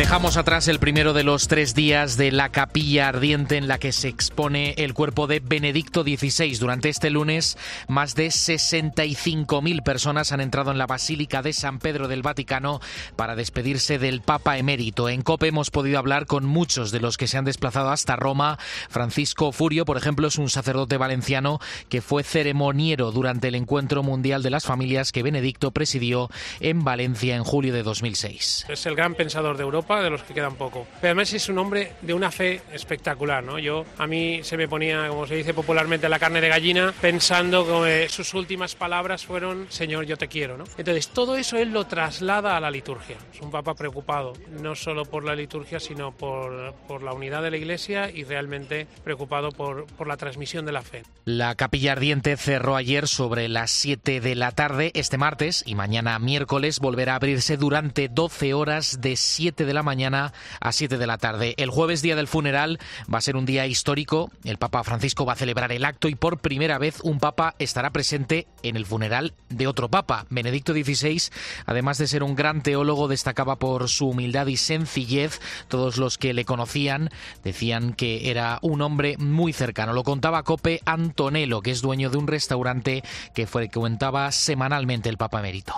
Dejamos atrás el primero de los tres días de la capilla ardiente en la que se expone el cuerpo de Benedicto XVI. Durante este lunes, más de 65.000 personas han entrado en la Basílica de San Pedro del Vaticano para despedirse del Papa emérito. En COPE hemos podido hablar con muchos de los que se han desplazado hasta Roma. Francisco Furio, por ejemplo, es un sacerdote valenciano que fue ceremoniero durante el Encuentro Mundial de las Familias que Benedicto presidió en Valencia en julio de 2006. Es el gran pensador de Europa de los que quedan poco. Pero además es un hombre de una fe espectacular, ¿no? Yo, a mí se me ponía, como se dice popularmente, la carne de gallina, pensando que sus últimas palabras fueron, Señor, yo te quiero, ¿no? Entonces, todo eso él lo traslada a la liturgia. Es un papa preocupado, no solo por la liturgia, sino por, por la unidad de la Iglesia y realmente preocupado por, por la transmisión de la fe. La capilla ardiente cerró ayer sobre las 7 de la tarde. Este martes y mañana miércoles volverá a abrirse durante 12 horas de 7 de la mañana a 7 de la tarde. El jueves, día del funeral, va a ser un día histórico. El Papa Francisco va a celebrar el acto y por primera vez un Papa estará presente en el funeral de otro Papa. Benedicto XVI, además de ser un gran teólogo, destacaba por su humildad y sencillez. Todos los que le conocían decían que era un hombre muy cercano. Lo contaba Cope Antonello, que es dueño de un restaurante que frecuentaba semanalmente el Papa emérito.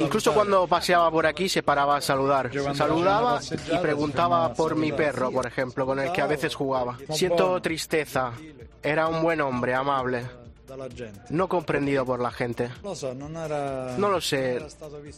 Incluso cuando paseaba por aquí se paraba a saludar. Saludaba y preguntaba por mi perro, por ejemplo, con el que a veces jugaba. Siento tristeza. Era un buen hombre, amable. No comprendido por la gente. No lo sé.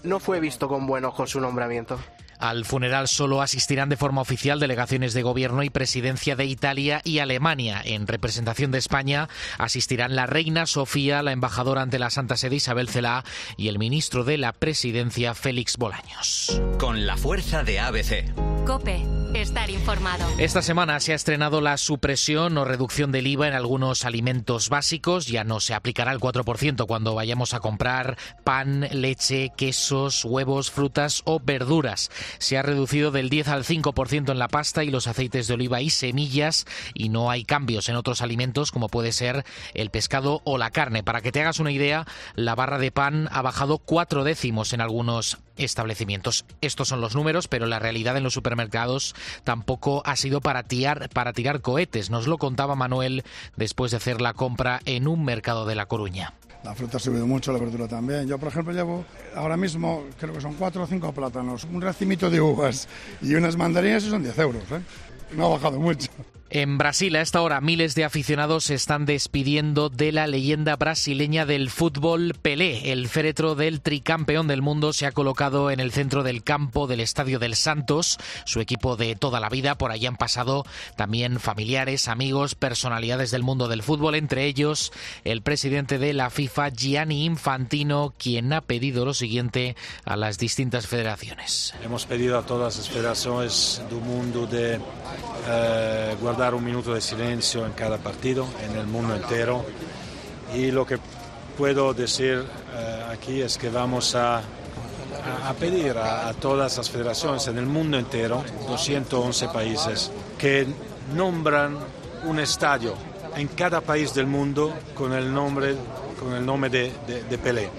No fue visto con buen ojo su nombramiento. Al funeral solo asistirán de forma oficial delegaciones de gobierno y presidencia de Italia y Alemania. En representación de España asistirán la reina Sofía, la embajadora ante la Santa Sede Isabel Celá y el ministro de la presidencia Félix Bolaños. Con la fuerza de ABC. Cope, estar informado. Esta semana se ha estrenado la supresión o reducción del IVA en algunos alimentos básicos. Ya no se aplicará el 4% cuando vayamos a comprar pan, leche, quesos, huevos, frutas o verduras se ha reducido del 10 al 5% en la pasta y los aceites de oliva y semillas y no hay cambios en otros alimentos como puede ser el pescado o la carne. Para que te hagas una idea, la barra de pan ha bajado cuatro décimos en algunos establecimientos. Estos son los números, pero la realidad en los supermercados tampoco ha sido para tirar, para tirar cohetes. Nos lo contaba Manuel después de hacer la compra en un mercado de La Coruña. La fruta ha subido mucho, la verdura también. Yo, por ejemplo, llevo ahora mismo, creo que son cuatro o cinco plátanos, un racimito de uvas y unas mandarinas y son 10 euros. ¿eh? No ha bajado mucho. En Brasil, a esta hora, miles de aficionados se están despidiendo de la leyenda brasileña del fútbol Pelé. El féretro del tricampeón del mundo se ha colocado en el centro del campo del Estadio del Santos, su equipo de toda la vida. Por allí han pasado también familiares, amigos, personalidades del mundo del fútbol, entre ellos el presidente de la FIFA, Gianni Infantino, quien ha pedido lo siguiente a las distintas federaciones. Hemos pedido a todas las federaciones del mundo de eh, guardar un minuto de silencio en cada partido, en el mundo entero. Y lo que puedo decir eh, aquí es que vamos a, pedir a, a, todas las federaciones en el mundo entero, 211 países, que nombran un estadio en cada país del mundo con el nombre, con el nombre de, de, de Pelé.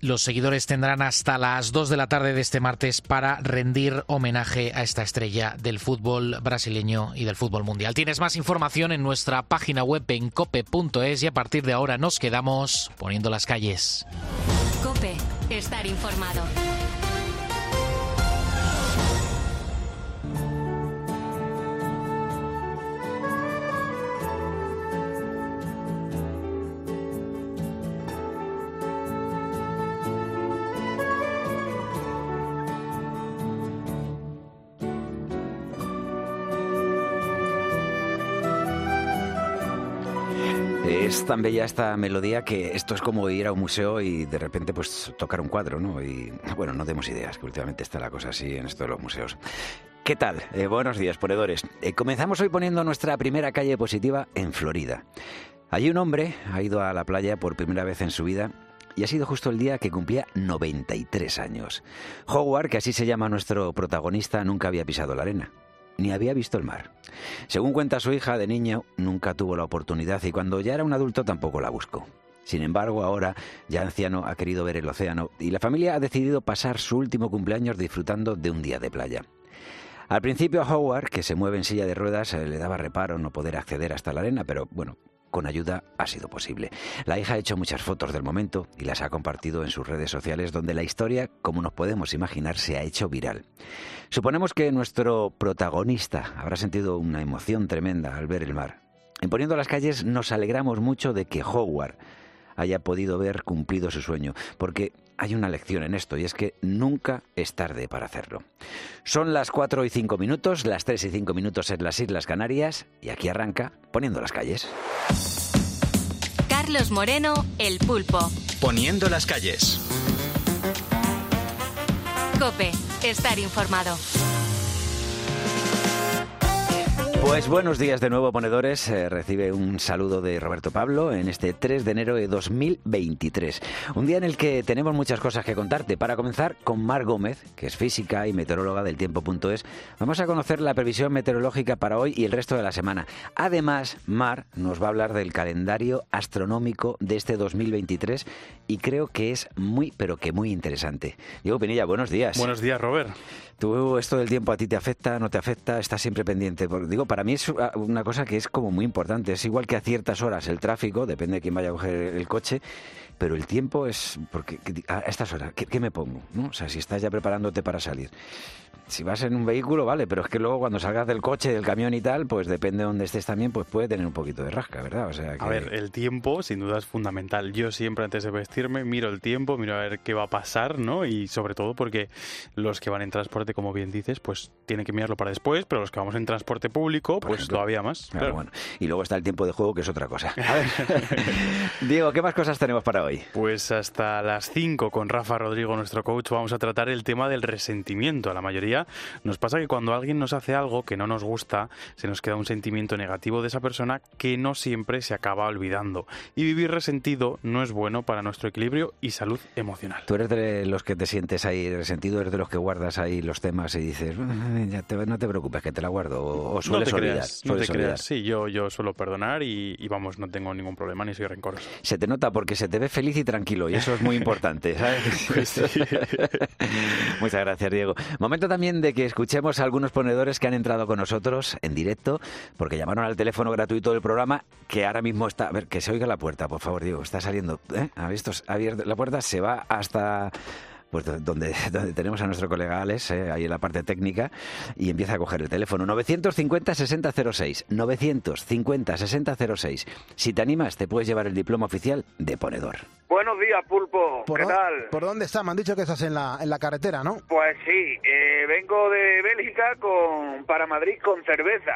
Los seguidores tendrán hasta las 2 de la tarde de este martes para rendir homenaje a esta estrella del fútbol brasileño y del fútbol mundial. Tienes más información en nuestra página web en cope.es y a partir de ahora nos quedamos poniendo las calles. Cope, estar informado. Tan bella esta melodía que esto es como ir a un museo y de repente pues tocar un cuadro, ¿no? Y bueno, no demos ideas, que últimamente está la cosa así en esto de los museos. ¿Qué tal? Eh, buenos días, ponedores. Eh, comenzamos hoy poniendo nuestra primera calle positiva en Florida. Allí un hombre ha ido a la playa por primera vez en su vida y ha sido justo el día que cumplía 93 años. Howard, que así se llama nuestro protagonista, nunca había pisado la arena. Ni había visto el mar. Según cuenta su hija, de niña nunca tuvo la oportunidad y cuando ya era un adulto tampoco la buscó. Sin embargo, ahora, ya anciano, ha querido ver el océano y la familia ha decidido pasar su último cumpleaños disfrutando de un día de playa. Al principio a Howard, que se mueve en silla de ruedas, eh, le daba reparo no poder acceder hasta la arena, pero bueno, con ayuda ha sido posible. La hija ha hecho muchas fotos del momento y las ha compartido en sus redes sociales donde la historia, como nos podemos imaginar, se ha hecho viral. Suponemos que nuestro protagonista habrá sentido una emoción tremenda al ver el mar. En Poniendo las calles nos alegramos mucho de que Howard haya podido ver cumplido su sueño, porque hay una lección en esto y es que nunca es tarde para hacerlo. Son las 4 y 5 minutos, las 3 y 5 minutos en las Islas Canarias y aquí arranca poniendo las calles. Carlos Moreno, El Pulpo. Poniendo las calles. Cope, estar informado. Pues buenos días de nuevo, ponedores. Eh, recibe un saludo de Roberto Pablo en este 3 de enero de 2023. Un día en el que tenemos muchas cosas que contarte. Para comenzar, con Mar Gómez, que es física y meteoróloga del tiempo.es, vamos a conocer la previsión meteorológica para hoy y el resto de la semana. Además, Mar nos va a hablar del calendario astronómico de este 2023 y creo que es muy, pero que muy interesante. Diego Pinilla, buenos días. Buenos días, Robert. ¿Tú esto del tiempo a ti te afecta, no te afecta? ¿Estás siempre pendiente? Porque, digo, para mí es una cosa que es como muy importante. Es igual que a ciertas horas el tráfico, depende de quién vaya a coger el coche, pero el tiempo es... porque A estas horas, ¿qué, me pongo? ¿no? O sea, si estás ya preparándote para salir si vas en un vehículo, vale, pero es que luego cuando salgas del coche, del camión y tal, pues depende de dónde estés también, pues puede tener un poquito de rasca, ¿verdad? O sea, A ver, el tiempo sin duda es fundamental. Yo siempre antes de vestirme miro el tiempo, miro a ver qué va a pasar, ¿no? Y sobre todo porque los que van en transporte, como bien dices, pues tienen que mirarlo para después, pero los que vamos en transporte público, pues todavía más. Claro, Bueno. Y luego está el tiempo de juego, que es otra cosa. A ver. Diego, ¿qué más cosas tenemos para hoy? Pues hasta las 5 con Rafa Rodrigo, nuestro coach, vamos a tratar el tema del resentimiento. A la mayoría nos pasa que cuando alguien nos hace algo que no nos gusta, se nos queda un sentimiento negativo de esa persona que no siempre se acaba olvidando. Y vivir resentido no es bueno para nuestro equilibrio y salud emocional. Tú eres de los que te sientes ahí resentido, eres de los que guardas ahí los temas y dices, ya no te preocupes, que te la guardo, o, sueles no te olvidar. no te creas, sí, yo, yo suelo perdonar y, vamos, no tengo ningún problema ni soy rencoroso. Se te nota porque se te ve feliz y tranquilo y eso es muy importante, ¿sabes? Pues Muchas gracias, Diego. Momento también de que escuchemos a algunos ponedores que han entrado con nosotros en directo, porque llamaron al teléfono gratuito del programa, que ahora mismo está... A ver, que se oiga la puerta, por favor, Diego. Está saliendo... ¿eh? ¿Ha visto? abierto la puerta, se va hasta pues donde, donde tenemos a nuestro colega Alex, eh, ahí en la parte técnica, y empieza a coger el teléfono. 950-6006. 950-6006. Si te animas, te puedes llevar el diploma oficial de ponedor. Buenos días, Pulpo. ¿Qué tal? ¿Por dónde estás? Me han dicho que estás en la, en la carretera, ¿no? Pues sí, eh, vengo de Bélgica con, para Madrid con cerveza.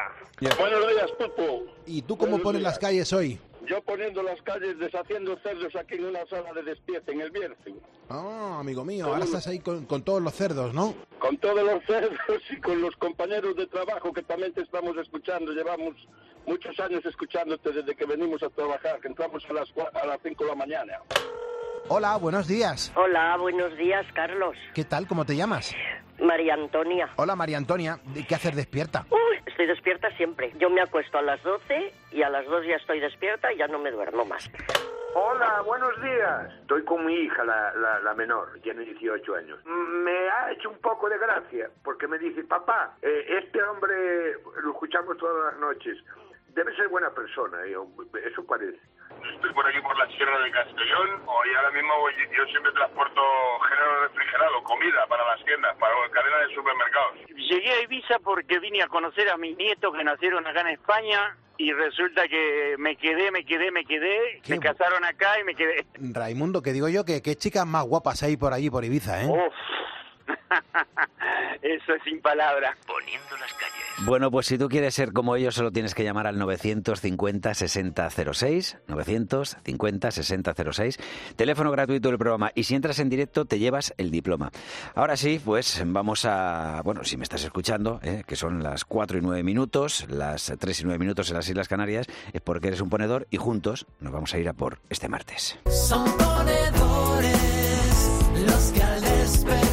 Buenos días, Pulpo. ¿Y tú cómo pones las calles hoy? Yo poniendo las calles, deshaciendo cerdos aquí en una sala de despiece, en el Bierzo. Ah, amigo mío, ahora estás ahí con, todos los cerdos, ¿no? Con todos los cerdos y con los compañeros de trabajo que también te estamos escuchando. Llevamos muchos años escuchándote desde que venimos a trabajar, que entramos a las, a las 5 de la mañana. Hola, buenos días. Hola, buenos días, Carlos. ¿Qué tal? ¿Cómo te llamas? María Antonia. Hola, María Antonia. ¿Qué hacer despierta? Uy, estoy despierta siempre. Yo me acuesto a las 12 y a las 2 ya estoy despierta y ya no me duermo más. Hola, buenos días. Estoy con mi hija, la, la, menor, tiene 18 años. Me ha hecho un poco de gracia porque me dice, papá, eh, este hombre lo escuchamos todas las noches. Debe ser buena persona, eso parece. Estoy por aquí por la Sierra de Castellón. Hoy ahora mismo yo siempre transporto género refrigerado, comida para las tiendas, para cadena de supermercados. Llegué a Ibiza porque vine a conocer a mis nietos que nacieron acá en España y resulta que me quedé, me quedé, me quedé, se casaron acá y me quedé. Raimundo, que digo yo que qué chicas más guapas hay por allí por Ibiza, ¿eh? Eso es sin palabras. Poniendo las calles. Bueno, pues si tú quieres ser como ellos, solo tienes que llamar al 950-6006. 950-6006. Teléfono gratuito del programa. Y si entras en directo, te llevas el diploma. Ahora sí, pues vamos a. Bueno, si me estás escuchando, ¿eh? que son las 4 y 9 minutos, las 3 y 9 minutos en las Islas Canarias, es porque eres un ponedor y juntos nos vamos a ir a por este martes. Son ponedores los que al despertar.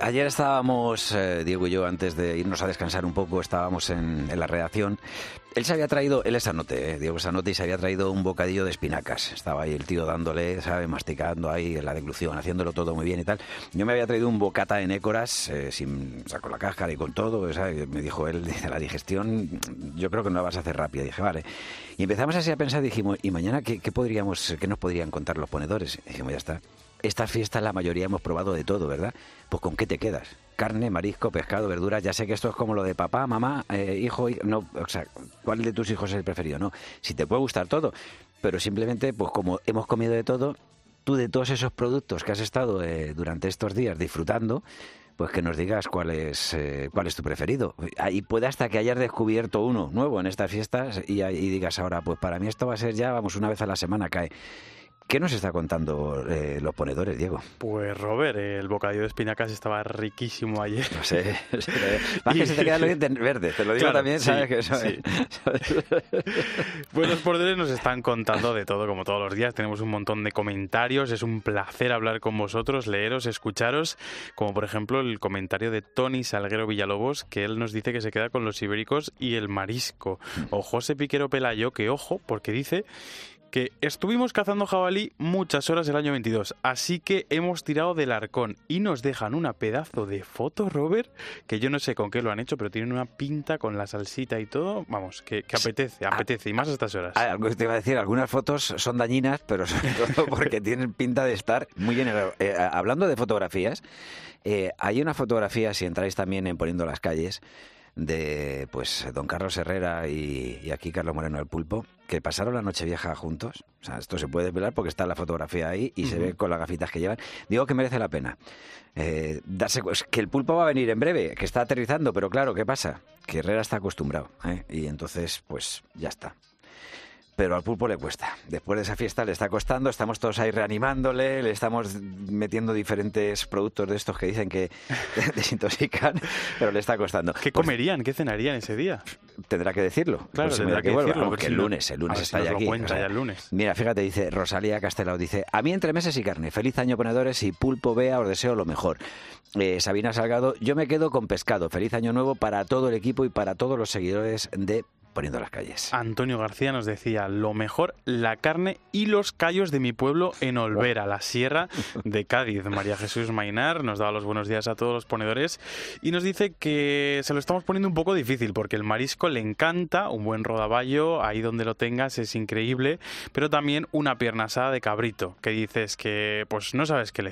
Ayer estábamos, eh, Diego y yo, antes de irnos a descansar un poco, estábamos en, en la redacción. Él se había traído, él es Sanote, eh, Diego Sanote, y se había traído un bocadillo de espinacas. Estaba ahí el tío dándole, ¿sabe? Masticando ahí la deglución, haciéndolo todo muy bien y tal. Yo me había traído un bocata de nécoras, eh, sin, con la cáscara y con todo. Me dijo él, dice, la digestión, yo creo que no la vas a hacer rápida. dije, vale. Y empezamos así a pensar, dijimos, ¿y mañana qué podríamos, qué nos podrían contar los ponedores? Y dijimos, ya está. Esta fiesta la mayoría hemos probado de todo, ¿verdad? Pues ¿con qué te quedas? Carne, marisco, pescado, verduras. Ya sé que esto es como lo de papá, mamá, eh, hijo, hi- no, o sea, ¿cuál de tus hijos es el preferido? No, si te puede gustar todo, pero simplemente, pues como hemos comido de todo, tú de todos esos productos que has estado eh, durante estos días disfrutando, pues que nos digas cuál es, eh, cuál es tu preferido. Y puede hasta que hayas descubierto uno nuevo en estas fiestas y, y digas ahora, pues para mí esto va a ser ya, vamos, una vez a la semana cae. ¿Qué nos está contando eh, los ponedores, Diego? Pues Robert, el bocadillo de espinacas estaba riquísimo ayer. No sé, más que se te dientes verdes, te lo digo Claro, también, sí, ¿sabes? Que eso sí. es- Pues los ponedores nos están contando de todo, como todos los días. Tenemos un montón de comentarios. Es un placer hablar con vosotros, leeros, escucharos. Como por ejemplo el comentario de Tony Salguero Villalobos, que él nos dice que se queda con los ibéricos y el marisco. O José Piquero Pelayo, que ojo, porque dice que estuvimos cazando jabalí muchas horas el año 22, así que hemos tirado del arcón y nos dejan una pedazo de foto, Robert, que yo no sé con qué lo han hecho, pero tienen una pinta con la salsita y todo, vamos, que, que apetece, apetece, y más a estas horas. Ah, algo que te iba a decir, algunas fotos son dañinas, pero sobre todo porque tienen pinta de estar muy bien. Eh, hablando de fotografías, eh, hay una fotografía, si entráis también en Poniendo las calles, de pues don Carlos Herrera y, y aquí Carlos Moreno del Pulpo, que pasaron la noche vieja juntos. O sea, esto se puede ver porque está la fotografía ahí y se ve con las gafitas que llevan. Digo que merece la pena. Eh, darse es que el pulpo va a venir en breve, que está aterrizando, pero claro, ¿qué pasa? Que Herrera está acostumbrado, ¿eh? y entonces, pues ya está. Pero al pulpo le cuesta. Después de esa fiesta le está costando, estamos todos ahí reanimándole, le estamos metiendo diferentes productos de estos que dicen que desintoxican, pero le está costando. ¿Qué comerían? ¿Qué cenarían ese día? Tendrá que decirlo. Claro, Pues tendrá que decirlo, porque el si lunes, el lunes si está nos ya aquí. cuenta o sea, ya el lunes. Mira, fíjate, dice Rosalía Castelao, dice, a mí entre meses y carne, feliz año ponedores y pulpo vea, os deseo lo mejor. Eh, Sabina Salgado, yo me quedo con pescado, feliz año nuevo para todo el equipo y para todos los seguidores de Poniendo las calles. Antonio García nos decía, lo mejor, la carne y los callos de mi pueblo en Olvera, la sierra de Cádiz. María Jesús Mainar nos daba los buenos días a todos los ponedores y nos dice que se lo estamos poniendo un poco difícil porque el marisco le encanta, un buen rodaballo, ahí donde lo tengas es increíble, pero también una pierna asada de cabrito, que dices que pues no sabes qué,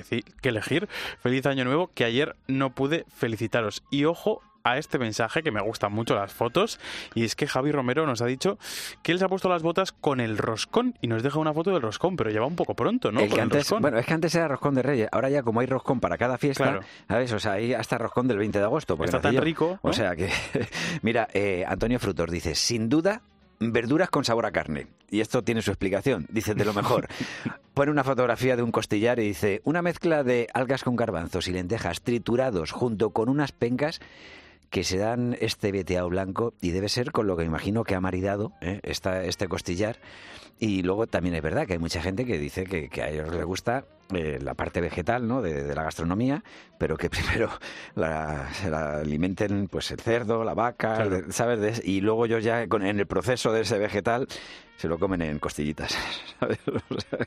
elegir. Feliz año nuevo, que ayer no pude felicitaros. Y ojo, a este mensaje que me gustan mucho las fotos y es que Javi Romero nos ha dicho que él se ha puesto las botas con el roscón y nos deja una foto del roscón, pero lleva un poco pronto, ¿no? El Con que el antes, roscón. bueno, es que antes era roscón de Reyes, ahora ya como hay roscón para cada fiesta, Claro. ¿sabes? O sea, hay hasta roscón del 20 de agosto. Está tan yo. rico, ¿no? O sea que, mira, eh, Antonio Frutos dice, sin duda, verduras con sabor a carne. Y esto tiene su explicación, dice de lo mejor. Pone una fotografía de un costillar y dice, una mezcla de algas con garbanzos y lentejas triturados junto con unas pencas que se dan este veteado blanco y debe ser con lo que imagino que ha maridado ¿eh? esta- este costillar. Y luego también es verdad que hay mucha gente que dice que, que a ellos les gusta eh, la parte vegetal ¿no? de, de la gastronomía, pero que primero la, se la alimenten pues el cerdo, la vaca, Claro. de- ¿sabes? Y luego ellos ya con- en el proceso de ese vegetal se lo comen en costillitas. ¿sabes? O sea,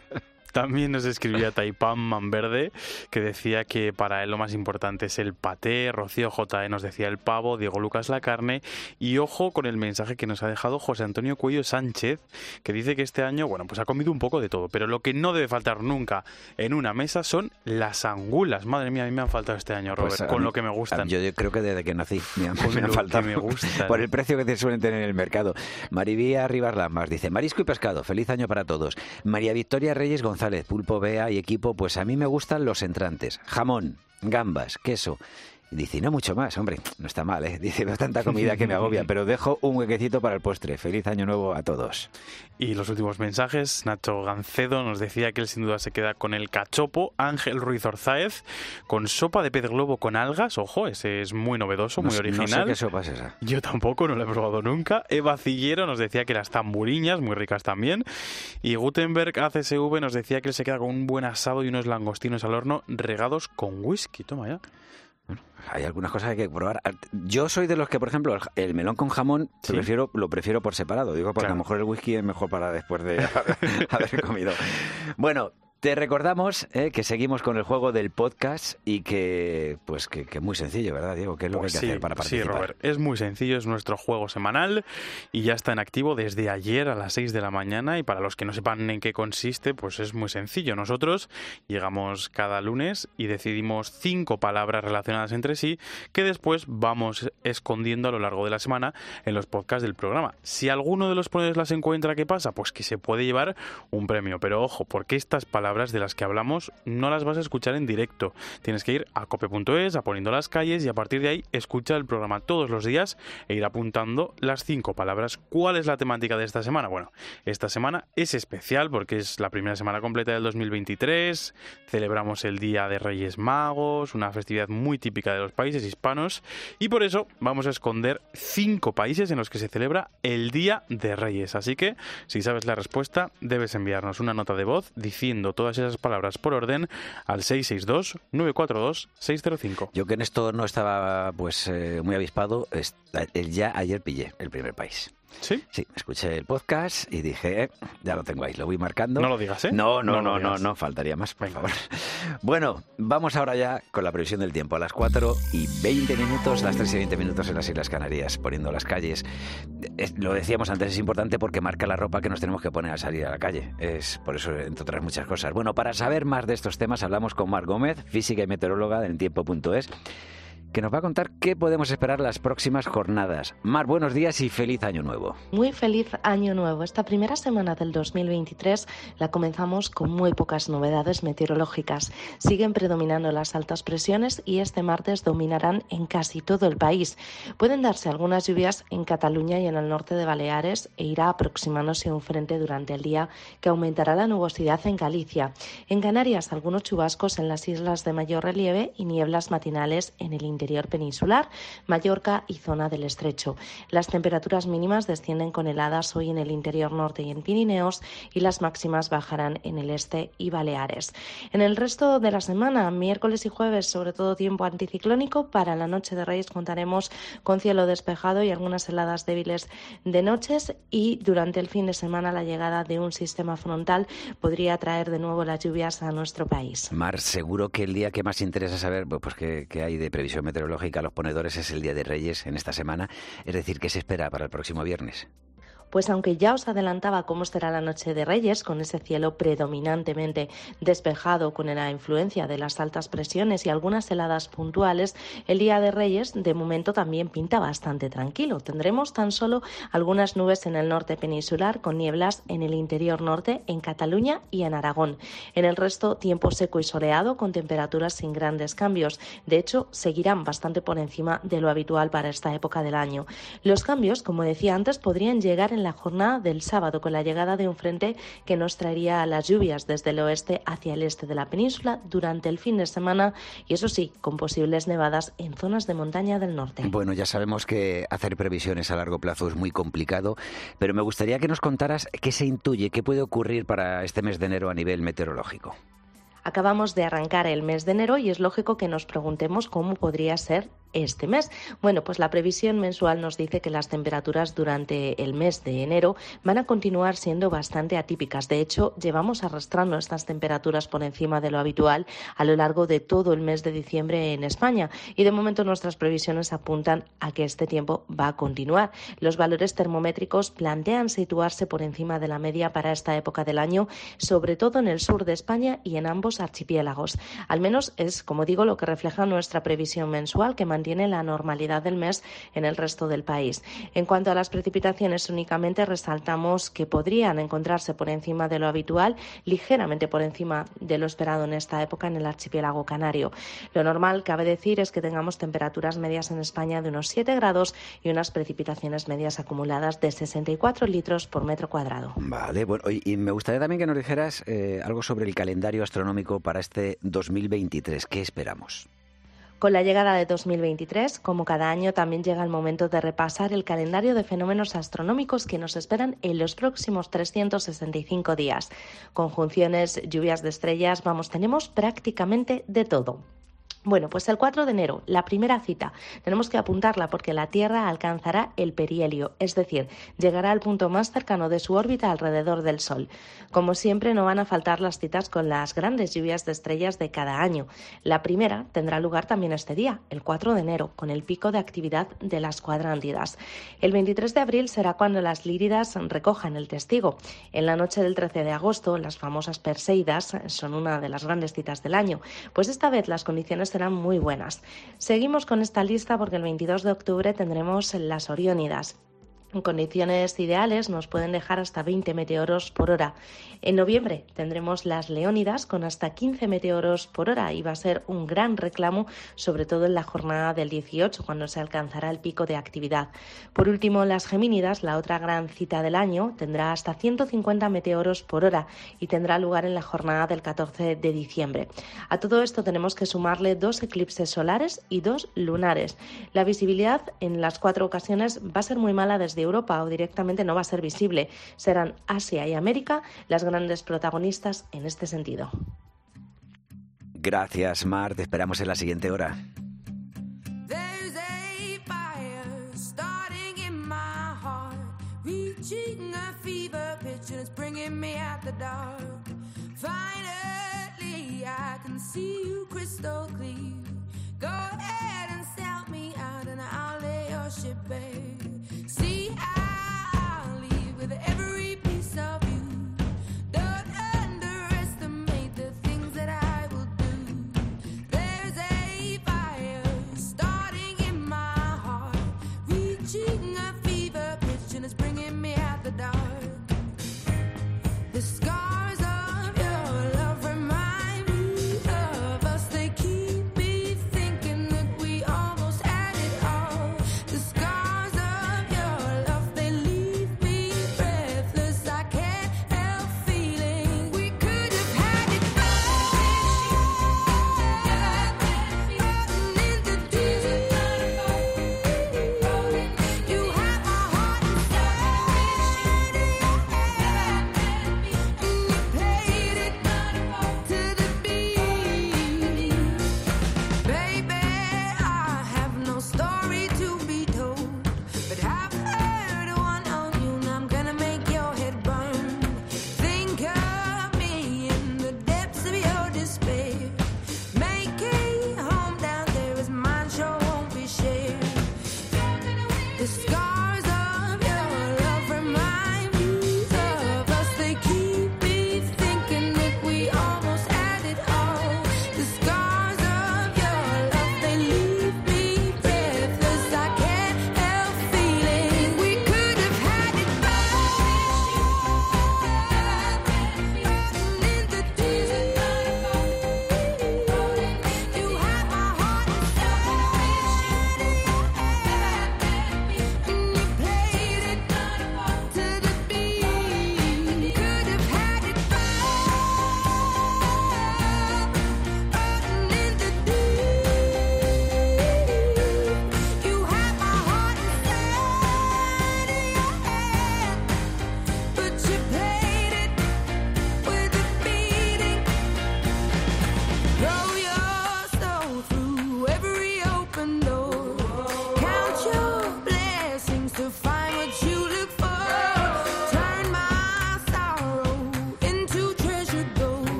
También nos escribía Taipán Manverde, que decía que para él lo más importante es el paté, Rocío JE nos decía el pavo, Diego Lucas la carne, y ojo con el mensaje que nos ha dejado José Antonio Cuello Sánchez, que dice que este año, bueno, pues ha comido un poco de todo, pero lo que no debe faltar nunca en una mesa son las angulas. Madre mía, a mí me han faltado este año, Robert, Pues con mí- lo que me gustan. Yo, yo creo que desde que nací me han, me faltado. me gustan. Por el precio que te suelen tener en el mercado. Marivía Rivas Lamas dice, marisco y pescado, feliz año para todos. María Victoria Reyes González, pulpo Bea y equipo, pues a mí me gustan los entrantes. Jamón, gambas, queso. Y dice, y no mucho más, hombre, no está mal, ¿eh? Dice, no es tanta comida que me agobia, pero dejo un huequecito para el postre. Feliz año nuevo a todos. Y los últimos mensajes, Nacho Gancedo nos decía que él sin duda se queda con el cachopo, Ángel Ruiz Orzáez, con sopa de pez globo con algas, ojo, ese es muy novedoso, muy No original. No sé qué sopa es esa. Yo tampoco, no lo he probado nunca. Eva Cillero nos decía que las tamburiñas, muy ricas también. Y Gutenberg ACSV nos decía que él se queda con un buen asado y unos langostinos al horno regados con whisky. Toma ya. Hay algunas cosas que hay que probar. Yo soy de los que, por ejemplo, el, el melón con jamón Sí. prefiero, lo prefiero por separado. Digo, porque Claro. a lo mejor el whisky es mejor para después de haber comido. Bueno, te recordamos eh, que seguimos con el juego del podcast y que, pues, que, que es muy sencillo, ¿verdad, Diego? ¿Qué es lo Pues que hay que sí, hacer para sí, participar? Robert, es muy sencillo, es nuestro juego semanal y ya está en activo desde ayer a las 6 de la mañana y para los que no sepan en qué consiste, pues es muy sencillo. Nosotros llegamos cada lunes y decidimos cinco palabras relacionadas entre sí que después vamos escondiendo a lo largo de la semana en los podcasts del programa. Si alguno de los ponedores las encuentra, ¿qué pasa? Pues que se puede llevar un premio, pero ojo, porque estas palabras de las que hablamos no las vas a escuchar en directo. Tienes que ir a cope.es, a poniendo las calles y a partir de ahí escuchar el programa todos los días e ir apuntando las cinco palabras. ¿Cuál es la temática de esta semana? Bueno, esta semana es especial porque es la primera semana completa del 2023. Celebramos el Día de Reyes Magos, una festividad muy típica de los países hispanos y por eso vamos a esconder cinco países en los que se celebra el Día de Reyes. Así que, si sabes la respuesta, debes enviarnos una nota de voz diciendo todas esas palabras por orden al 662-942-605. Yo que en esto no estaba pues eh, muy avispado, el ya ayer pillé el primer país. ¿Sí? Sí, escuché el podcast y dije, eh, ya lo tengo ahí, lo voy marcando. No lo digas, ¿eh? No, no, No no, no, no, faltaría más, por favor. Bueno, vamos ahora ya con la previsión del tiempo. A las 4 y 20 minutos, las 3 y 20 minutos en las Islas Canarias, poniendo las calles. Es- lo decíamos antes, es importante porque marca la ropa que nos tenemos que poner al salir a la calle. Es por eso, entre otras muchas cosas. Bueno, para saber más de estos temas, hablamos con Mar Gómez, física y meteoróloga del tiempo.es que nos va a contar qué podemos esperar las próximas jornadas. Mar, buenos días y feliz año nuevo. Muy feliz año nuevo. Esta primera semana del 2023 la comenzamos con muy pocas novedades meteorológicas. Siguen predominando las altas presiones y este martes dominarán en casi todo el país. Pueden darse algunas lluvias en Cataluña y en el norte de Baleares e irá aproximándose un frente durante el día que aumentará la nubosidad en Galicia. En Canarias, algunos chubascos en las islas de mayor relieve y nieblas matinales en el interior peninsular, Mallorca y zona del estrecho. Las temperaturas mínimas descienden con heladas hoy en el interior norte y en Pirineos y las máximas bajarán en el este y Baleares. En el resto de la semana, miércoles y jueves, sobre todo tiempo anticiclónico, para la noche de Reyes contaremos con cielo despejado y algunas heladas débiles de noches y durante el fin de semana la llegada de un sistema frontal podría traer de nuevo las lluvias a nuestro país. Mar, seguro que el día que más interesa saber pues qué, qué hay de previsión meteorológica a los ponedores es el Día de Reyes en esta semana. Es decir, ¿qué se espera para el próximo viernes? Pues aunque ya os adelantaba cómo será la noche de Reyes, con ese cielo predominantemente despejado, con la influencia de las altas presiones y algunas heladas puntuales, el día de Reyes de momento también pinta bastante tranquilo. Tendremos tan solo algunas nubes en el norte peninsular, con nieblas en el interior norte, en Cataluña y en Aragón. En el resto, tiempo seco y soleado, con temperaturas sin grandes cambios. De hecho, seguirán bastante por encima de lo habitual para esta época del año. Los cambios, como decía antes, podrían llegar en la jornada del sábado con la llegada de un frente que nos traería las lluvias desde el oeste hacia el este de la península durante el fin de semana y eso sí, con posibles nevadas en zonas de montaña del norte. Bueno, ya sabemos que hacer previsiones a largo plazo es muy complicado, pero me gustaría que nos contaras qué se intuye, qué puede ocurrir para este mes de enero a nivel meteorológico. Acabamos de arrancar el mes de enero y es lógico que nos preguntemos cómo podría ser este mes. Bueno, pues la previsión mensual nos dice que las temperaturas durante el mes de enero van a continuar siendo bastante atípicas. De hecho, llevamos arrastrando estas temperaturas por encima de lo habitual a lo largo de todo el mes de diciembre en España y de momento nuestras previsiones apuntan a que este tiempo va a continuar. Los valores termométricos plantean situarse por encima de la media para esta época del año, sobre todo en el sur de España y en ambos archipiélagos. Al menos es, como digo, lo que refleja nuestra previsión mensual que la normalidad del mes en el resto del país. En cuanto a las precipitaciones, únicamente resaltamos que podrían encontrarse por encima de lo habitual, ligeramente por encima de lo esperado en esta época en el archipiélago canario. Lo normal, cabe decir, es que tengamos temperaturas medias en España de unos 7 grados y unas precipitaciones medias acumuladas de 64 litros por metro cuadrado. Vale, bueno, y me gustaría también que nos dijeras eh, algo sobre el calendario astronómico para este 2023. ¿Qué esperamos? Con la llegada de 2023, como cada año, también llega el momento de repasar el calendario de fenómenos astronómicos que nos esperan en los próximos 365 días. Conjunciones, lluvias de estrellas, vamos, tenemos prácticamente de todo. Bueno, pues el 4 de enero, la primera cita, tenemos que apuntarla porque la Tierra alcanzará el perihelio, es decir, llegará al punto más cercano de su órbita alrededor del Sol. Como siempre, no van a faltar las citas con las grandes lluvias de estrellas de cada año. La primera tendrá lugar también este día, el 4 de enero, con el pico de actividad de las cuadrántidas. El 23 de abril será cuando las líridas recojan el testigo. En la noche del 13 de agosto, las famosas Perseidas son una de las grandes citas del año, pues esta vez las condiciones serán muy buenas. Seguimos con esta lista porque el 22 de octubre tendremos las Oriónidas. En condiciones ideales nos pueden dejar hasta 20 meteoros por hora. En noviembre tendremos las Leónidas con hasta 15 meteoros por hora y va a ser un gran reclamo, sobre todo en la jornada del 18, cuando se alcanzará el pico de actividad. Por último, las Gemínidas, la otra gran cita del año, tendrá hasta 150 meteoros por hora y tendrá lugar en la jornada del 14 de diciembre. A todo esto tenemos que sumarle dos eclipses solares y dos lunares. La visibilidad en las cuatro ocasiones va a ser muy mala desde de Europa o directamente no va a ser visible. Serán Asia y América las grandes protagonistas en este sentido. Gracias, Mar. Te esperamos en la siguiente hora.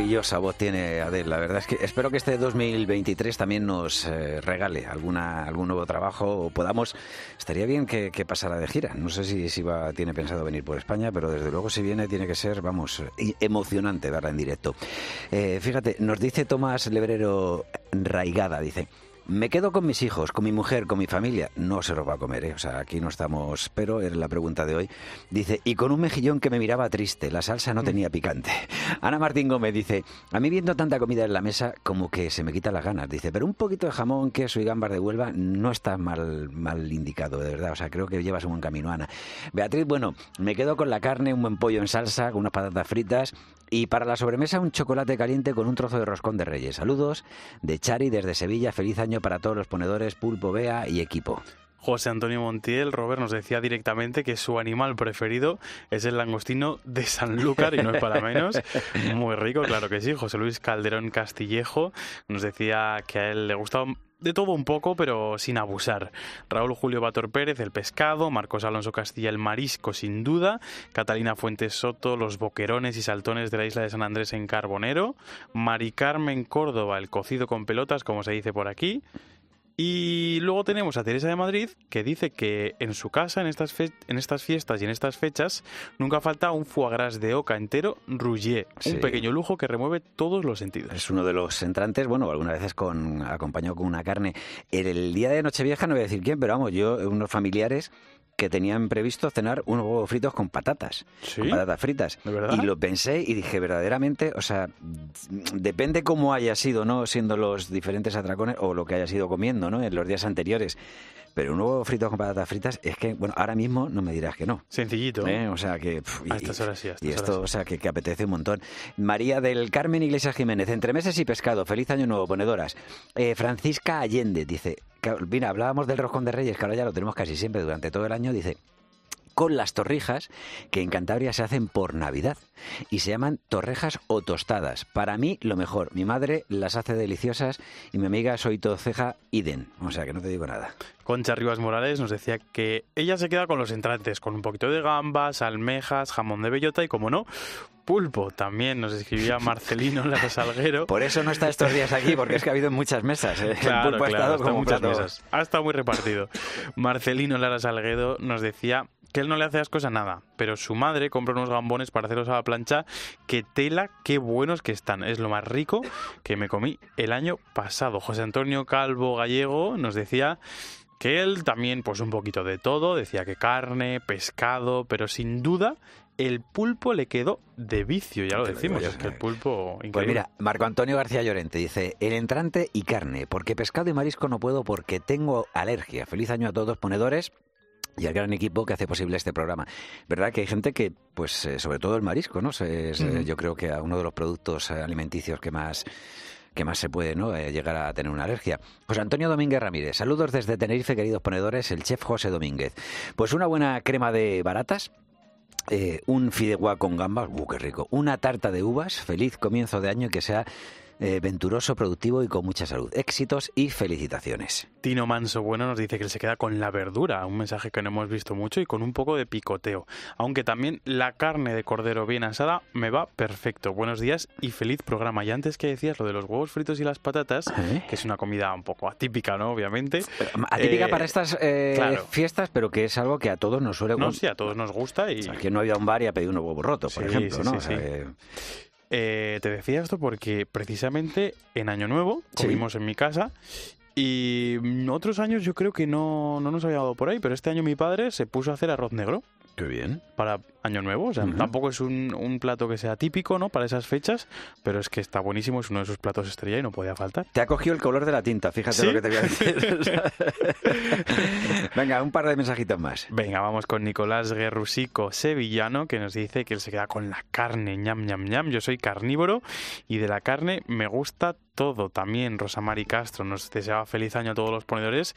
Maravillosa voz tiene Adele. La verdad es que espero que este 2023 también nos eh, regale alguna, algún nuevo trabajo o podamos. Estaría bien que, pasara de gira. No sé si, si va, tiene pensado venir por España, pero desde luego si viene tiene que ser, vamos, emocionante verla en directo. Eh, fíjate, nos dice Tomás Lebrero Raigada, dice. Me quedo con mis hijos, con mi mujer, con mi familia. No se los va a comer, ¿eh? O sea, aquí no estamos. Pero es la pregunta de hoy. Dice, y con un mejillón que me miraba triste. La salsa no tenía picante. Ana Martín Gómez dice, a mí viendo tanta comida en la mesa, como que se me quita las ganas. Dice, pero un poquito de jamón, queso y gambas de Huelva no está mal, mal indicado, de verdad. O sea, creo que llevas un buen camino, Ana. Beatriz, bueno, me quedo con la carne, un buen pollo en salsa, con unas patatas fritas. Y para la sobremesa, un chocolate caliente con un trozo de roscón de reyes. Saludos de Chari desde Sevilla. Feliz año para todos los ponedores, Pulpo, Bea y equipo. José Antonio Montiel, Robert, nos decía directamente que su animal preferido es el langostino de Sanlúcar y no es para menos. Muy rico, claro que sí. José Luis Calderón Castillejo nos decía que a él le gustaba de todo un poco, pero sin abusar. Raúl Julio Bator Pérez, el pescado, Marcos Alonso Castilla, el marisco, sin duda, Catalina Fuentes Soto, los boquerones y saltones de la isla de San Andrés en Carbonero, Mari Carmen Córdoba, el cocido con pelotas, como se dice por aquí, y luego tenemos a Teresa de Madrid que dice que en su casa, en estas, fe- en estas fiestas y en estas fechas, nunca falta un foie gras de oca entero rouillé, Sí. un pequeño lujo que remueve todos los sentidos. Es uno de los entrantes, bueno, algunas veces con acompañado con una carne. El, el día de Nochevieja, no voy a decir quién, pero vamos, yo, unos familiares que tenían previsto cenar unos huevos fritos con patatas, con patatas fritas. verdad? Y lo pensé y dije, verdaderamente, o sea, depende cómo haya sido, ¿no? Siendo los diferentes atracones o lo que haya sido comiendo, ¿no? En los días anteriores. Pero un huevo frito con patatas fritas es que, bueno, ahora mismo no me dirás que no. Sencillito. ¿Eh? O sea que... pf, A estas horas sí, a estas y esto, horas o sea, que, que apetece un montón. María del Carmen Iglesias Jiménez, entre meses y pescado, feliz año nuevo, ponedoras. Eh, Francisca Allende dice, mira, hablábamos del roscón de reyes, que ahora ya lo tenemos casi siempre durante todo el año, dice, con las torrijas que en Cantabria se hacen por Navidad y se llaman torrejas o tostadas. Para mí, lo mejor. Mi madre las hace deliciosas y mi amiga Soito Ceja Iden. O sea que no te digo nada. Concha Rivas Morales nos decía que ella se queda con los entrantes, con un poquito de gambas, almejas, jamón de bellota y, como no, pulpo. También nos escribía Marcelino Lara Salguero. Por eso no está estos días aquí, porque es que ha habido muchas mesas. ¿eh? El Claro, pulpo ha claro, estado está en como muchas plato- mesas. Ha estado muy repartido. Marcelino Lara Salguedo nos decía que él no le hace ascos a nada, pero su madre compra unos gambones para hacerlos a la plancha. Que tela, qué buenos que están. Es lo más rico que me comí el año pasado. José Antonio Calvo Gallego nos decía que él también, pues un poquito de todo, decía que carne, pescado, pero sin duda el pulpo le quedó de vicio, ya lo decimos, es que el eh. pulpo, increíble. Pues mira, Marco Antonio García Llorente dice, el entrante y carne, porque pescado y marisco no puedo porque tengo alergia. Feliz año a todos ponedores y al gran equipo que hace posible este programa. ¿Verdad que hay gente que, pues eh, sobre todo el marisco, ¿no? Es, yo creo que a uno de los productos alimenticios que más que más se puede ¿no? Eh, llegar a tener una alergia. José Antonio Domínguez Ramírez, saludos desde Tenerife, queridos ponedores, el chef José Domínguez. Pues una buena crema de baratas, eh, un fideuá con gambas, ¡uh, qué rico! Una tarta de uvas, feliz comienzo de año y que sea eh, venturoso, productivo y con mucha salud. Éxitos y felicitaciones. Tino Manso Bueno nos dice que él se queda con la verdura, un mensaje que no hemos visto mucho y con un poco de picoteo. Aunque también la carne de cordero bien asada me va perfecto. Buenos días y feliz programa. Y antes que decías lo de los huevos fritos y las patatas, que es una comida un poco atípica, ¿no? Obviamente. Atípica Eh, para estas eh, claro. fiestas, pero que es algo que a todos nos suele No, gustar. sí, a todos nos gusta y... que no había un bar y ha pedido unos huevos rotos, por Sí, ejemplo, sí, ¿no? sí, O sea, sí. que- Eh, te decía esto porque precisamente en Año Nuevo Sí. comimos en mi casa y otros años yo creo que no, no nos había dado por ahí, pero este año mi padre se puso a hacer arroz negro. Qué bien. Para Año Nuevo, o sea, Ujú. tampoco es un, un plato que sea típico, ¿no? Para esas fechas, pero es que está buenísimo, es uno de sus platos estrella y no podía faltar. Te ha cogido el color de la tinta, fíjate ¿Sí? lo que te voy a decir. Venga, un par de mensajitos más. Venga, vamos con Nicolás Guerrusico, sevillano, que nos dice que él se queda con la carne, ñam, ñam, ñam. Yo soy carnívoro y de la carne me gusta todo. También Rosamari Castro nos deseaba feliz año a todos los ponedores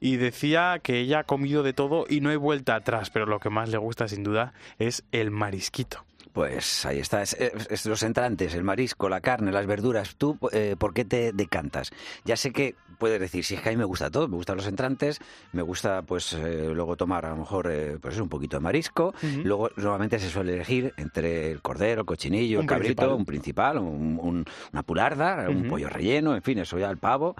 y decía que ella ha comido de todo y no hay vuelta atrás, pero lo que más le gusta sin duda es el marisquito. Pues ahí está, es, es- es los entrantes, el marisco, la carne, las verduras. ¿Tú eh, por qué te decantas? Ya sé que puedes decir, si es que a mí me gusta todo, me gustan los entrantes, me gusta pues eh, luego tomar a lo mejor eh, pues un poquito de marisco, luego normalmente se suele elegir entre el cordero, el cochinillo, Un el cabrito, principal. un principal, un- un- una pularda, un pollo relleno, en fin, eso ya el pavo.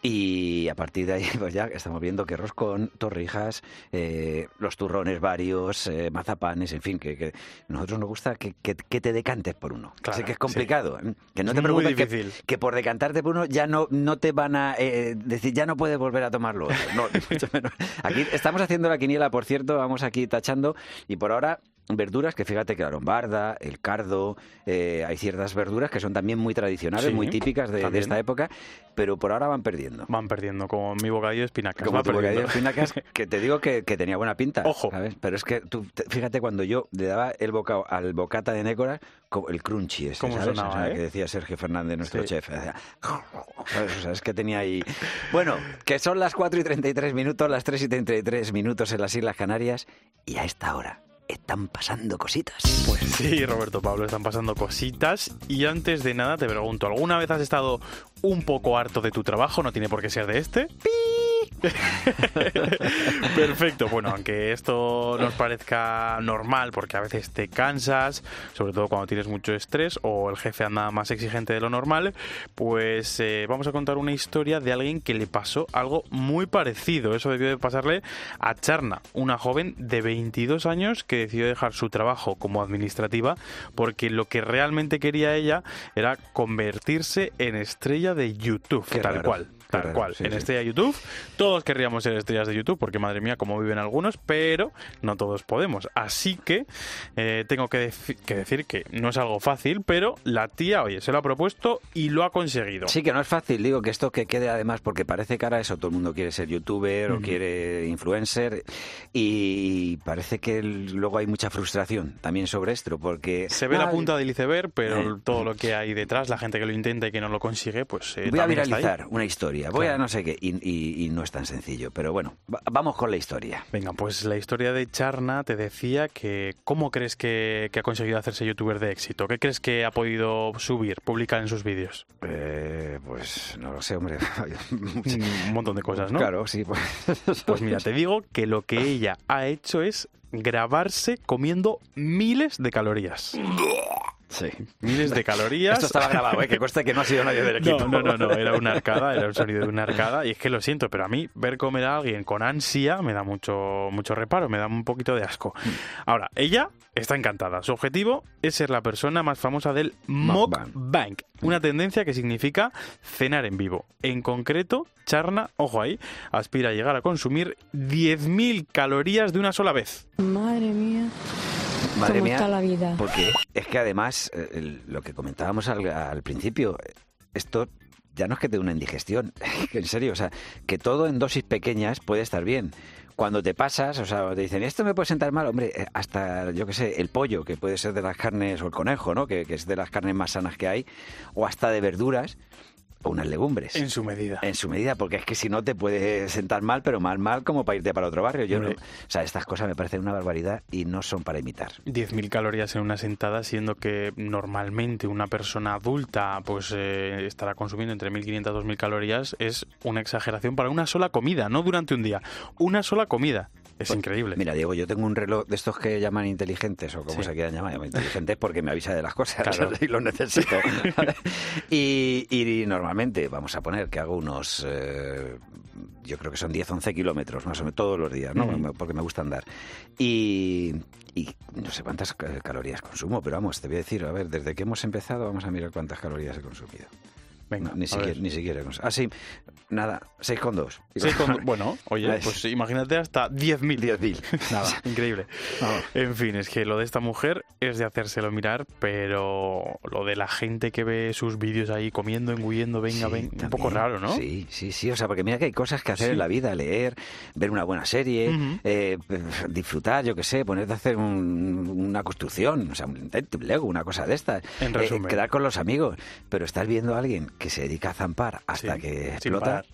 Y a partir de ahí, pues ya estamos viendo que roscón, torrijas, eh, los turrones varios, eh, mazapanes, en fin, que, que nosotros nos gusta que, que- que te decantes por uno. Claro, sé que es complicado, ¿eh? que no Es te preocupes que, por decantarte por uno ya no, no te van a eh, decir, ya no puedes volver a tomarlo. otro. No, mucho menos. Aquí estamos haciendo la quiniela, por cierto, vamos aquí tachando y por ahora verduras que fíjate que la lombarda, el cardo, eh, hay ciertas verduras que son también muy tradicionales, Sí, muy típicas de, esta época, pero por ahora van perdiendo. Van perdiendo, como mi bocadillo de espinacas. Como tu bocadillo de espinacas, que te digo que, que tenía buena pinta. Ojo. ¿sabes? Pero es que tú, te- fíjate, cuando yo le daba el bocado al bocata de Nécora, como el crunchy ese, ¿Cómo ¿sabes? sonaba, O sea, eh? que decía Sergio Fernández, nuestro Sí. chef. Decía, ¿sabes? O sea, es que tenía ahí... Bueno, que son las 4 y 33 minutos, las 3 y 33 minutos en las Islas Canarias, y a esta hora están pasando cositas. Pues sí, Roberto Pablo, están pasando cositas. Y antes de nada te pregunto, ¿alguna vez has estado un poco harto de tu trabajo? No tiene por qué ser de este. Perfecto, bueno, aunque esto nos parezca normal, porque a veces te cansas, sobre todo cuando tienes mucho estrés o el jefe anda más exigente de lo normal, pues eh, vamos a contar una historia de alguien que le pasó algo muy parecido. Eso debió de pasarle a Charna, una joven de 22 años que decidió dejar su trabajo como administrativa porque lo que realmente quería ella era convertirse en estrella de YouTube, Qué tal raro, cual. Tal cual, sí, en sí. estrella YouTube. Todos querríamos ser estrellas de YouTube, porque madre mía, cómo viven algunos, pero no todos podemos. Así que eh, tengo que, que decir que no es algo fácil, pero la tía, oye, se lo ha propuesto y lo ha conseguido. Sí, que no es fácil, digo que esto que quede además, porque parece que ahora eso, todo el mundo quiere ser youtuber o quiere influencer y parece que luego hay mucha frustración también sobre esto, porque... Se ve la punta del iceberg, pero Eh. todo lo que hay detrás, la gente que lo intenta y que no lo consigue, pues eh, Voy a viralizar una historia, voy a no sé qué, y, y- y no es tan sencillo, pero bueno, va- vamos con la historia. Venga, pues la historia de Charna te decía que ¿cómo crees que, que ha conseguido hacerse youtuber de éxito? ¿Qué crees que ha podido subir, publicar en sus vídeos? Eh, pues no lo sé, hombre. Un montón de cosas, ¿no? Claro, sí. Pues, Pues mira, te digo que lo que ella ha hecho es grabarse comiendo miles de calorías. Sí. Miles de calorías. Esto estaba grabado, ¿eh? que conste que no ha sido nadie del equipo. No, no, no, no, era una arcada, era un sonido de una arcada. Y es que lo siento, pero a mí ver comer a alguien con ansia me da mucho, mucho reparo, me da un poquito de asco. Ahora, ella está encantada. Su objetivo es ser la persona más famosa del mukbang, una tendencia que significa cenar en vivo. En concreto, Charna, ojo ahí, aspira a llegar a consumir 10.000 calorías de una sola vez. Madre mía. Madre ¿Cómo mía, está la vida? porque es que además, eh, el- lo que comentábamos al, al principio, esto ya no es que te dé una indigestión, en serio, o sea, que todo en dosis pequeñas puede estar bien. Cuando te pasas, o sea, te dicen, esto me puede sentar mal, hombre, eh, hasta, yo qué sé, el pollo, que puede ser de las carnes, o el conejo, ¿no? Que, que es de las carnes más sanas que hay, o hasta de verduras, unas legumbres. En su medida. En su medida, porque es que si no te puede sentar mal, pero mal, mal, como para irte para otro barrio. Yo no- o sea, estas cosas me parecen una barbaridad y no son para imitar. 10.000 calorías en una sentada, siendo que normalmente una persona adulta pues eh, estará consumiendo entre 1.500 y 2.000 calorías, es una exageración para una sola comida, no durante un día. Una sola comida. Es increíble. Mira, Diego, yo tengo un reloj de estos que llaman inteligentes o como Sí. se quieran llamar, llaman inteligentes porque me avisa de las cosas Claro. y los necesito. y, y normalmente vamos a poner que hago unos, eh, yo creo que son 10, 11 kilómetros más o menos todos los días, ¿no? Porque me gusta andar. Y, y no sé cuántas ca- calorías consumo, pero vamos, te voy a decir, a ver, desde que hemos empezado vamos a mirar cuántas calorías he consumido. Venga, ni, siquiera, ni siquiera. cons- Ah, nada, 6,2. Seis con- bueno, oye, Es- pues imagínate hasta 10.000. 10.000. Nada, increíble. En fin, es que lo de esta mujer es de hacérselo mirar, pero lo de la gente que ve sus vídeos ahí comiendo, engullendo, venga, Sí, venga, un poco raro, ¿no? Sí, sí, sí. O sea, porque mira que hay cosas que hacer Sí. en la vida, leer, ver una buena serie, eh, disfrutar, yo qué sé, ponerte a hacer un- una construcción, o sea, un un Lego, una cosa de estas. En Eh, resumen. quedar con los amigos. Pero estás viendo a alguien que se dedica a zampar hasta Sí, que explota.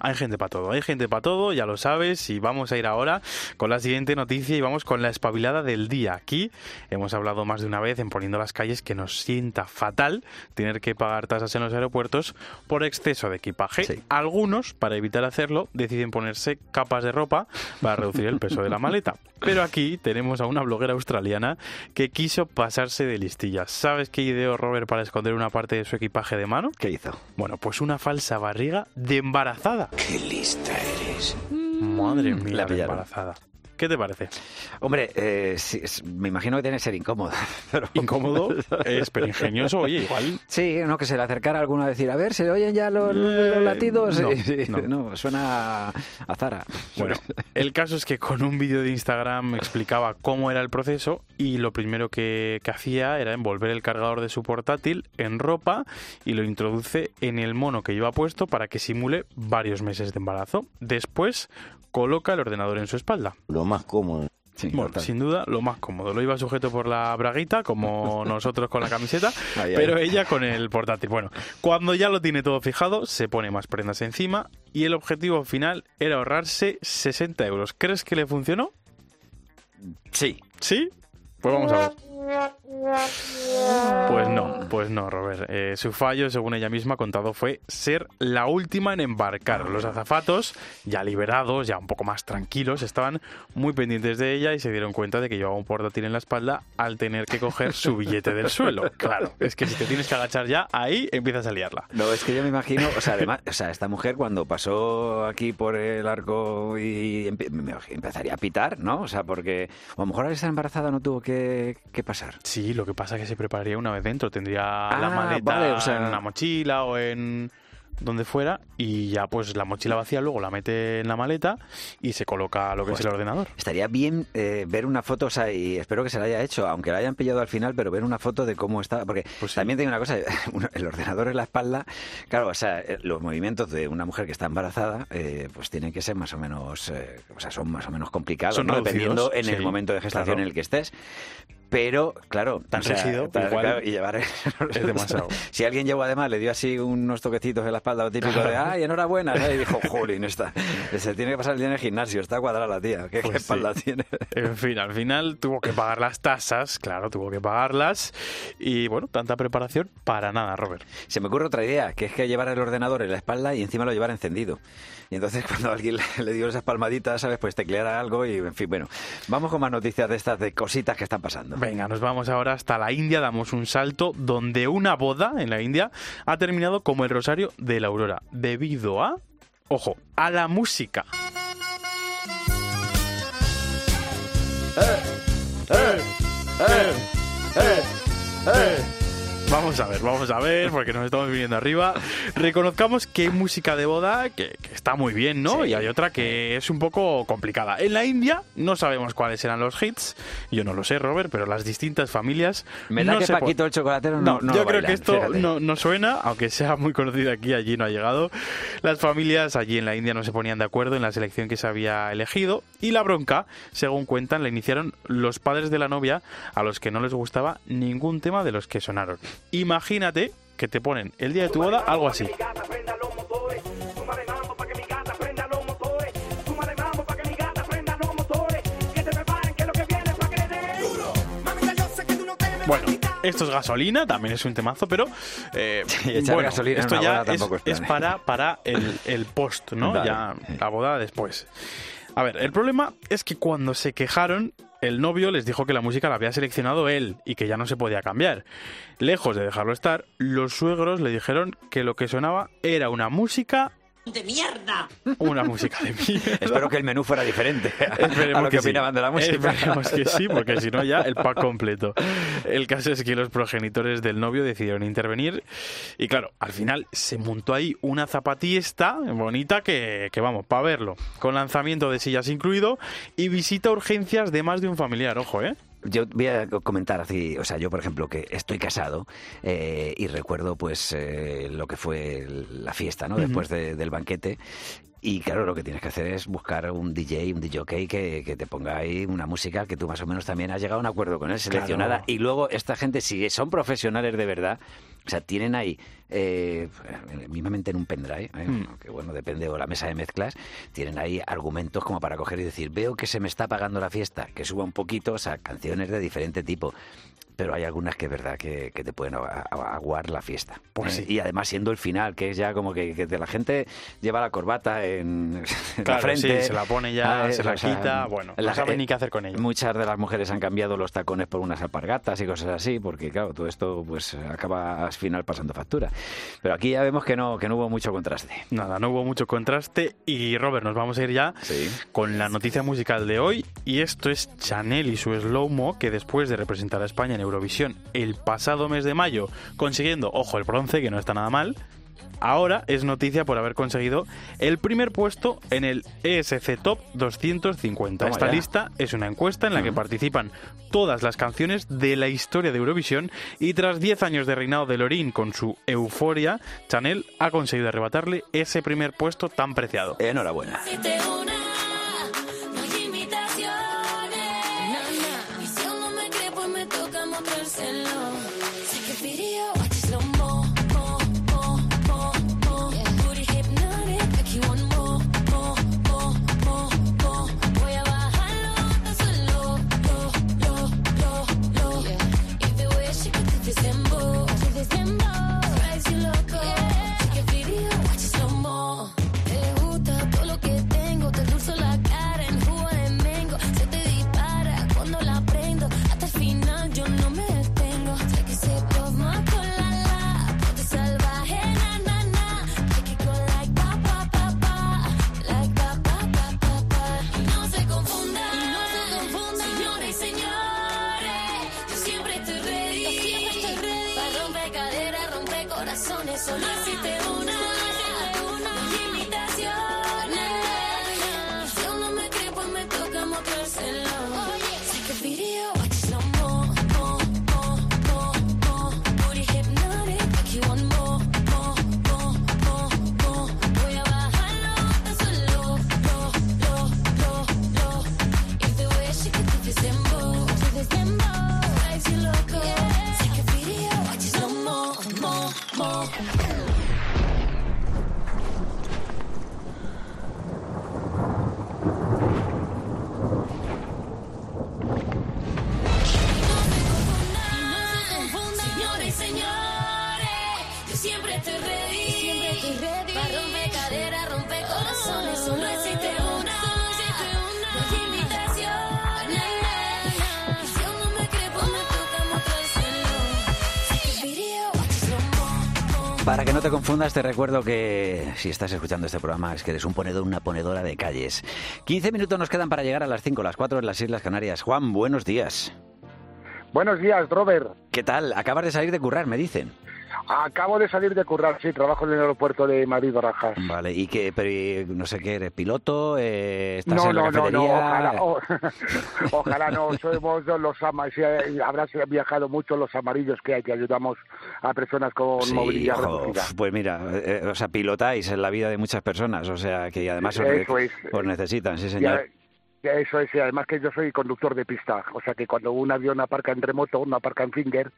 Hay gente para todo, hay gente para todo, ya lo sabes, y vamos a ir ahora con la siguiente noticia y vamos con la espabilada del día. Aquí hemos hablado más de una vez en Poniendo las calles que nos sienta fatal tener que pagar tasas en los aeropuertos por exceso de equipaje. Algunos, para evitar hacerlo, deciden ponerse capas de ropa para reducir el peso de la maleta. Pero aquí tenemos a una bloguera australiana que quiso pasarse de listillas. ¿Sabes qué ideó Robert para esconder una parte de su equipaje de mano? ¿Qué hizo? Bueno, pues una falsa barriga de embarazada. ¡Qué lista eres! Madre mía, La embarazada. ¿Qué te parece? Hombre, eh, sí, es- me imagino que tiene que ser incómodo. pero- Incómodo es, pero ingenioso, oye, igual. Sí, no, que se le acercara a alguno a decir, a ver, ¿se oyen ya los, los latidos? no, Sí, sí, no. no, suena a Zara. Bueno, el caso es que con un vídeo de Instagram explicaba cómo era el proceso y lo primero que, que hacía era envolver el cargador de su portátil en ropa y lo introduce en el mono que lleva puesto para que simule varios meses de embarazo. Después coloca el ordenador en su espalda. Lo más cómodo. bueno, sin duda lo más cómodo. Lo iba sujeto por la braguita, como nosotros con la camiseta, Ay, ay. pero ella con el portátil. Bueno, cuando ya lo tiene todo fijado, se pone más prendas encima y el objetivo final era ahorrarse 60 euros. ¿Crees que le funcionó? Sí. ¿Sí? Pues vamos a ver. Pues no, pues no, Robert. Eh, su fallo, según ella misma ha contado, fue ser la última en embarcar. Los azafatos, ya liberados, ya un poco más tranquilos, estaban muy pendientes de ella y se dieron cuenta de que llevaba un portátil en la espalda al tener que coger su billete del suelo. Claro, es que si te tienes que agachar ya, ahí empiezas a liarla. No, es que yo me imagino, o sea, además, o sea, esta mujer cuando pasó aquí por el arco y empezaría a pitar, ¿no? O sea, porque a lo mejor al estar embarazada no tuvo que, que pasar. Sí, lo que pasa es que se prepararía una vez dentro. Tendría la Ah, maleta vale, o sea- en una mochila o en donde fuera y ya pues la mochila vacía luego la mete en la maleta y se coloca lo que es el ordenador. Estaría bien eh, ver una foto, o sea, y espero que se la haya hecho, aunque la hayan pillado al final, pero ver una foto de cómo está, porque Pues también tengo una cosa, el ordenador en la espalda, claro, o sea, eh, los movimientos de una mujer que está embarazada, eh, pues tienen que ser más o menos, eh, o sea, son más o menos complicados, Son ¿no? reducidos, dependiendo en el momento de gestación claro. en el que estés. Pero, claro, Tan o sea, rígido, tan- igual claro, y llevar es demasiado. Si alguien llegó además, le dio así unos toquecitos en la espalda, lo típico de, ay, enhorabuena, ¿no? y dijo, jolín, está, se tiene que pasar el día en el gimnasio, está cuadrada la tía, ¿qué, qué Pues sí. espalda tiene? En fin, al final tuvo que pagar las tasas, claro, tuvo que pagarlas y bueno, tanta preparación para nada, Robert. Se me ocurre otra idea, que es que llevar el ordenador en la espalda y encima lo llevar encendido. Y entonces cuando alguien le, le dio esas palmaditas, ¿sabes? Pues tecleara algo y, en fin, bueno. Vamos con más noticias de estas, de cositas que están pasando. Venga, nos vamos ahora hasta la India, damos un salto donde una boda en la India ha terminado como el rosario de la aurora, debido a, ojo, a la música. Vamos a ver, vamos a ver, porque nos estamos viniendo arriba. Reconozcamos que hay música de boda que, que está muy bien, ¿no? Y hay otra que es un poco complicada. En la India no sabemos cuáles eran los hits. Yo no lo sé, Robert, pero las distintas familias. Me da no que Paquito el chocolatero no, no, no yo lo creo bailan, que esto no, no suena, aunque sea muy conocido aquí, allí no ha llegado. Las familias allí en la India no se ponían de acuerdo en la selección que se había elegido y la bronca, según cuentan, la iniciaron los padres de la novia a los que no les gustaba ningún tema de los que sonaron. Imagínate que te ponen el día de tu boda algo así. Bueno, esto es gasolina, también es un temazo, pero eh, echar bueno, gasolina esto ya es, para, para el, el post, ¿no? Ya la boda después. A ver, el problema es que cuando se quejaron, el novio les dijo que la música la había seleccionado él y que ya no se podía cambiar. Lejos de dejarlo estar, los suegros le dijeron que lo que sonaba era una música ¡De mierda! una música de mierda. Espero que el menú fuera diferente a, Esperemos a lo que, sí. opinaban de la música. Esperemos que sí, porque si no ya el pack completo. El caso es que los progenitores del novio decidieron intervenir y claro, al final se montó ahí una zapatista bonita que, que vamos, para verlo, con lanzamiento de sillas incluido y visita a urgencias de más de un familiar, ojo, ¿eh? Yo voy a comentar así, o sea, yo por ejemplo que estoy casado eh, y recuerdo pues eh, lo que fue la fiesta, ¿no? Después de- del banquete Y claro, lo que tienes que hacer es buscar un DJ, un DJ que, que te ponga ahí una música que tú más o menos también has llegado a un acuerdo con él, seleccionada. Y luego esta gente, si son profesionales de verdad, o sea, tienen ahí, eh, mismamente en un pendrive, ¿eh? Hmm. que bueno, depende de la mesa de mezclas, tienen ahí argumentos como para coger y decir, veo que se me está apagando la fiesta, que suba un poquito, o sea, canciones de diferente tipo. Pero hay algunas que es verdad que, que te pueden aguar la fiesta. Pues ¿eh? sí. Y además siendo el final, que es ya como que, que la gente lleva la corbata en, Claro, la frente. sí, se la pone ya, Ah, se la o sea, quita, bueno, no sabe ni qué hacer con ella. Muchas de las mujeres han cambiado los tacones por unas alpargatas y cosas así, porque claro, todo esto pues acaba al final pasando factura. Pero aquí ya vemos que no, que no hubo mucho contraste. Nada, no hubo mucho contraste y Robert, nos vamos a ir ya con la noticia musical de hoy y esto es Chanel y su Slow Mo que después de representar a España en Eurovisión el pasado mes de mayo consiguiendo, ojo, el bronce que no está nada mal, ahora es noticia por haber conseguido el primer puesto en el ESC Top 250. Toma Esta ya. lista es una encuesta en la que participan todas las canciones de la historia de Eurovisión y tras 10 años de reinado de Lorin con su euforia, Chanel ha conseguido arrebatarle ese primer puesto tan preciado. Enhorabuena. Confundas, te recuerdo que si estás escuchando este programa es que eres un ponedor, una ponedora de calles. 15 minutos nos quedan para llegar a las 5, las 4 en las Islas Canarias. Juan, buenos días. Buenos días, Robert. ¿Qué tal? Acabas de salir de currar, me dicen. Acabo de salir de currar, sí, trabajo en el aeropuerto de Madrid Barajas. Vale, y que, pero y no sé qué, eres piloto, eh, estás No, en la no, no, cafetería. no, ojalá, ojalá no, somos los ama- sí, eh, habrás viajado mucho los amarillos que hay, que ayudamos a personas con Sí, movilidad pues mira, eh, o sea, pilotáis en la vida de muchas personas, o sea, que además os, es. os necesitan, sí señor. eso es, y además que yo soy conductor de pista, o sea que cuando un avión aparca en remoto, no aparca en finger,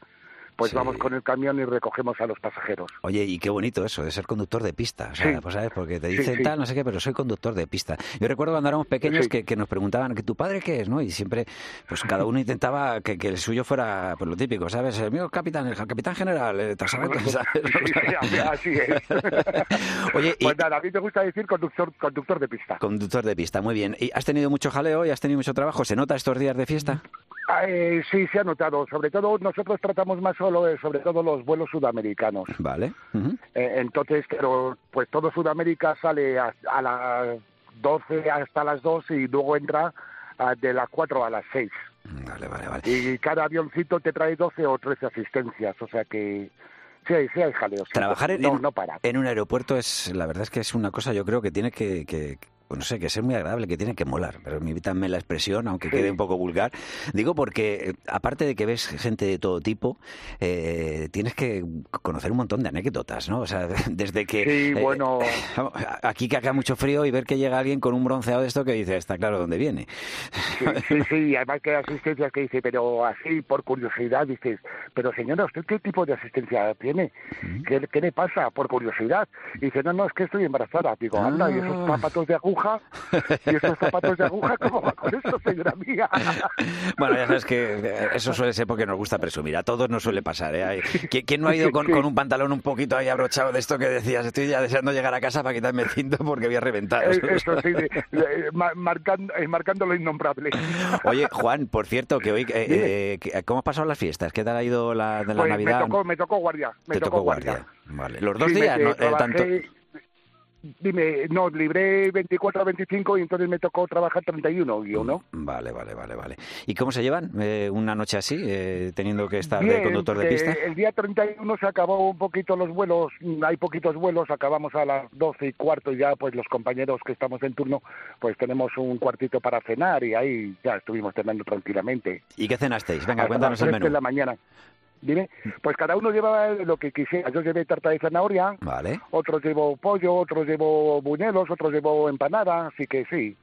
pues Sí. vamos con el camión y recogemos a los pasajeros. Oye, y qué bonito eso, de ser conductor de pista. O sea, Sí. pues sabes, porque te dicen sí. tal, no sé qué, pero soy conductor de pista. Yo recuerdo cuando éramos pequeños que, que nos preguntaban, ¿que tu padre qué es? ¿no? Y siempre, pues cada uno intentaba que, que el suyo fuera pues, lo típico, ¿sabes? El mío es capitán, el capitán general, eh, Tasarote, ¿sabes? Sí, así es. Oye, y- Pues nada, a mí me gusta decir conductor, conductor de pista. Conductor de pista, muy bien. ¿Y has tenido mucho jaleo y has tenido mucho trabajo? ¿Se nota estos días de fiesta? Ah, eh, sí, se ha notado. Sobre todo, nosotros tratamos más solo, sobre todo los vuelos sudamericanos. Vale. Eh, entonces, pero pues todo Sudamérica sale a, a las 12 hasta las 2 y luego entra de las 4 a las 6. Vale, vale, vale. Y cada avioncito te trae 12 o 13 asistencias, o sea que sí, hay- sí hay jaleo. sí. Trabajar en, no, no para. en un aeropuerto es, la verdad es que es una cosa, yo creo que tiene que, que- no sé, que ser muy agradable, que tiene que molar. Pero permítanme la expresión, aunque quede un poco vulgar. Digo porque, eh, aparte de que ves gente de todo tipo, eh, tienes que conocer un montón de anécdotas, ¿no? O sea, desde que... Sí, eh, bueno. aquí que acá mucho frío y ver que llega alguien con un bronceado de esto que dice, está claro dónde viene. Sí, sí, sí, además que hay asistencias que dice, pero así por curiosidad dices, pero señora, ¿usted qué tipo de asistencia tiene? ¿Qué, qué le pasa? Por curiosidad. Y dice, no, no, es que estoy embarazada. Digo, anda, ¿y esos Ah. zapatos de aguja? ¿Y esos zapatos de aguja cómo va con eso, señora mía? Bueno, ya sabes que eh, eso suele ser porque nos gusta presumir. A todos nos suele pasar, ¿eh? Hay- ¿Qui- ¿Quién no ha ido con, con un pantalón un poquito ahí abrochado de esto que decías? Estoy ya deseando llegar a casa para quitarme el cinto porque voy a reventar. Eh, Eso sí, de- de- ma- marcando, eh, marcando lo innombrable. Oye, Juan, por cierto, que hoy, eh, eh, ¿cómo has pasado las fiestas? ¿Qué tal ha ido la, de la Pues Navidad? me tocó, me tocó guardia. Me Te tocó, guardia. Vale. Los dos Sí, me- días, ¿no? eh, Eh, tanto... Dime, no, libré 24 a 25 y entonces me tocó trabajar 31 y uno. Vale, vale, vale, vale. ¿Y cómo se llevan eh, una noche así, eh, teniendo que estar de Bien, conductor de eh, pista? el día 31 se acabó un poquito los vuelos, mm, hay poquitos vuelos, acabamos a las 12 y cuarto y ya pues los compañeros que estamos en turno pues tenemos un cuartito para cenar y ahí ya estuvimos cenando tranquilamente. ¿Y qué cenasteis? Venga, Hasta cuéntanos las el 3 menú. de la mañana. Dime, pues cada uno llevaba lo que quisiera. Yo llevé tarta de zanahoria, Vale. otros llevo pollo, otros llevo buñuelos, otros llevo empanada, así que sí.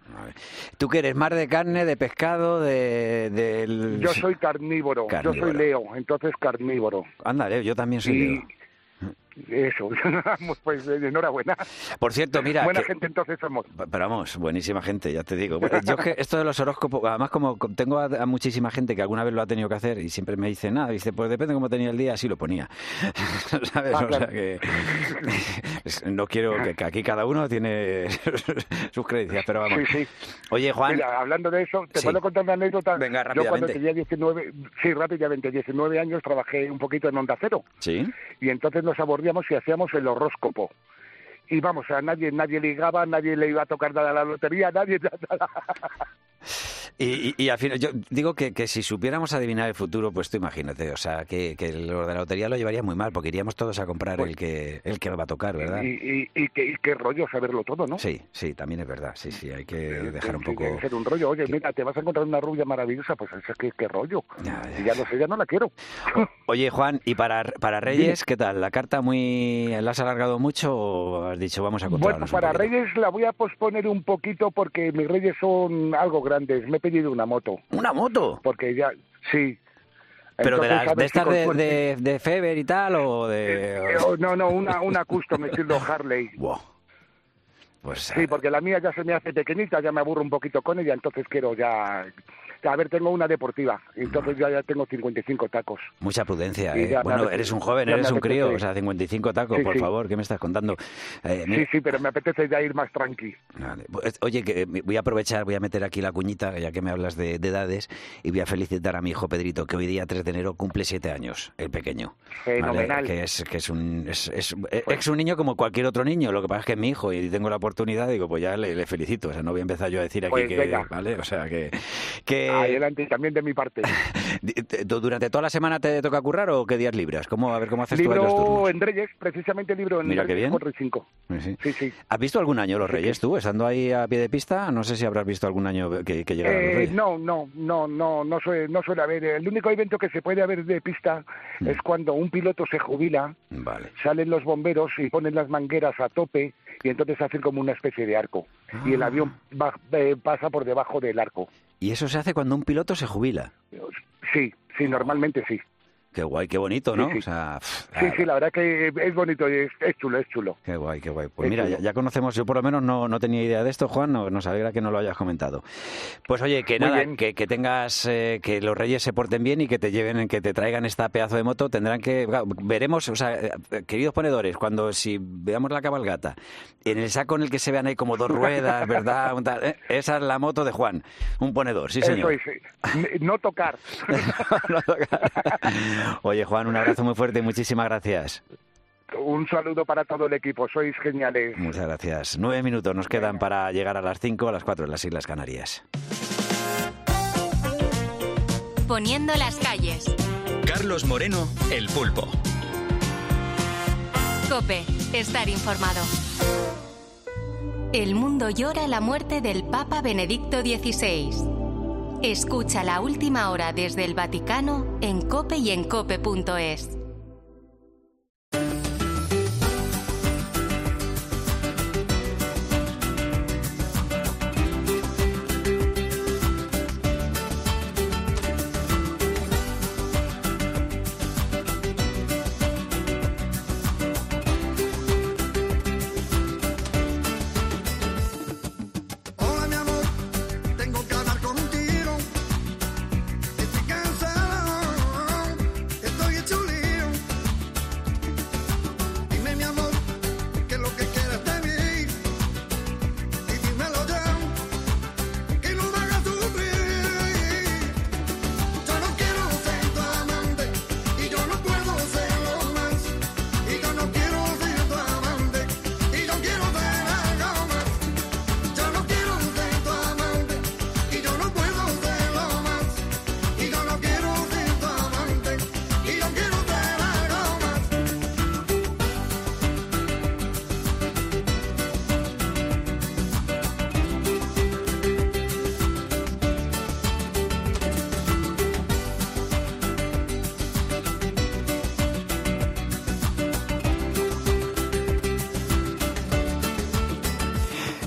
¿Tú qué eres? ¿Más de carne, de pescado, de...? Yo soy carnívoro, yo soy Leo, entonces carnívoro. Ándale, yo también soy Y- Leo. Eso, pues eh, enhorabuena. Por cierto, mira... Buena que- gente entonces somos. Pero vamos, buenísima gente, ya te digo. Bueno, yo es que esto de los horóscopos, además como tengo a, a muchísima gente que alguna vez lo ha tenido que hacer y siempre me dice, nada, dice, pues depende de cómo tenía el día, así lo ponía. ¿Sabes? Ah, o sea que no quiero que, que aquí cada uno tiene sus creencias, pero vamos. Sí, sí. Oye, Juan, Mira, hablando de eso, ¿te Sí. puedo contar una anécdota? Venga, Yo cuando rápidamente. tenía 19, sí, rápidamente, 19 años, trabajé un poquito en Onda Cero. sí. y entonces nos y hacíamos el horóscopo. Y vamos, a nadie, nadie ligaba, nadie le iba a tocar nada a la lotería, nadie nada. Y, y- y al final, yo digo que, que si supiéramos adivinar el futuro, pues tú imagínate, o sea, que, que lo de la lotería lo llevaría muy mal, porque iríamos todos a comprar el que el que va a tocar, ¿verdad? Y, qué, rollo saberlo todo, ¿no? Sí, sí, también es verdad, sí, sí, hay que dejar un Sí, poco... debe ser un rollo. Oye, mira, te vas a encontrar una rubia maravillosa, pues eso qué, qué rollo. Y ya no sé, ya no la quiero. Oye, Juan, ¿y para, para Reyes qué tal? ¿La carta muy... la has alargado mucho o has dicho vamos a Bueno, controlarnos un para? Reyes la voy a posponer un poquito porque mis Reyes son algo grandes. Me he pedido una moto. ¿Una moto? Porque ya, sí. ¿Pero de, Entonces, las, de estas de, de, de Feber y tal o de...? Eh, oh, No, no, una, una custom estilo Harley. Pues Sí, porque la mía ya se me hace pequeñita, ya me aburro un poquito con ella, entonces quiero ya... A ver, tengo una deportiva, entonces ya, ya tengo 55 tacos. Mucha prudencia, ¿eh? Bueno, eres un joven, eres un crío, o sea, 55 tacos, Sí, por sí. favor, ¿qué me estás contando? Eh, Sí, sí, pero me apetece ya ir más tranqui. Vale. Pues, Oye, que eh, voy a aprovechar, voy a meter aquí la cuñita, ya que me hablas de, de edades, y voy a felicitar a mi hijo Pedrito, que hoy día 3 de enero cumple 7 años, el pequeño. ¿vale? Fenomenal. Que es, que es un es, es- es un niño como cualquier otro niño, lo que pasa es que es mi hijo y tengo la oportunidad, digo, pues ya le, le felicito, o sea, no voy a empezar yo a decir aquí Pues que, venga. ¿vale? O sea, que... que Adelante, también de mi parte. ¿tú ¿Durante toda la semana te toca currar o qué días libras? ¿Cómo, a ver, ¿cómo haces tú ahí los Libro turnos? en Reyes, precisamente libro en Mira qué bien. 4 y 5. Sí. Sí, sí. ¿Has visto algún año los Reyes tú, estando ahí a pie de pista? No sé si habrás visto algún año que, que llegaran los Eh, Reyes. no, no, no, no, no suele, no suele haber. El único evento que se puede haber de pista Mm. es cuando un piloto se jubila, Vale. salen los bomberos y ponen las mangueras a tope y entonces hacen como una especie de arco. Y Ah. el avión va- eh, pasa por debajo del arco. Y eso se hace cuando un piloto se jubila. Sí, sí, normalmente sí. Qué guay, qué bonito, ¿no? Sí, sí. O sea, pff, Sí, sí, la verdad que es bonito, y es, es chulo, es chulo. Qué guay, qué guay. Pues Es mira, ya, conocemos, yo por lo menos no, no tenía idea de esto, Juan, no- nos alegra que no lo hayas comentado. Pues oye, que Muy nada, que, que tengas, eh, que los reyes se porten bien y que te lleven, que te traigan esta pedazo de moto, tendrán que, veremos, o sea, eh, queridos ponedores, cuando si veamos la cabalgata, en el saco en el que se vean ahí como dos ruedas, ¿verdad? Eh, esa es la moto de Juan, un ponedor, sí señor. Eso es, eh, no tocar. Oye, Juan, un abrazo muy fuerte y muchísimas gracias. Un saludo para todo el equipo, sois geniales. Muchas gracias. Nueve minutos nos quedan para llegar a las cinco, a las cuatro en las Islas Canarias. Poniendo las calles. Carlos Moreno, El Pulpo. Cope, estar informado. El mundo llora la muerte del Papa Benedicto XVI. Escucha la última hora desde el Vaticano en cope y en cope.es.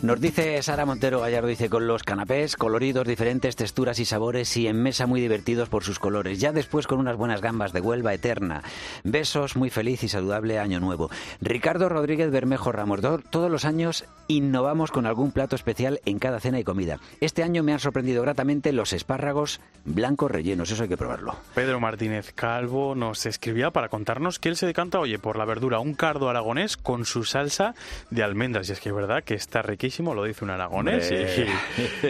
Nos dice Sara Montero Gallardo, dice, con los canapés coloridos, diferentes texturas y sabores y en mesa muy divertidos por sus colores. Ya después con unas buenas gambas de Huelva eterna. Besos, muy feliz y saludable año nuevo. Ricardo Rodríguez Bermejo Ramos, do- todos los años innovamos con algún plato especial en cada cena y comida. Este año me han sorprendido gratamente los espárragos blancos rellenos, eso hay que probarlo. Pedro Martínez Calvo nos escribía para contarnos que él se decanta, oye, por la verdura, un cardo aragonés con su salsa de almendras. Y es que es verdad que está riquísimo, lo dice un aragonés.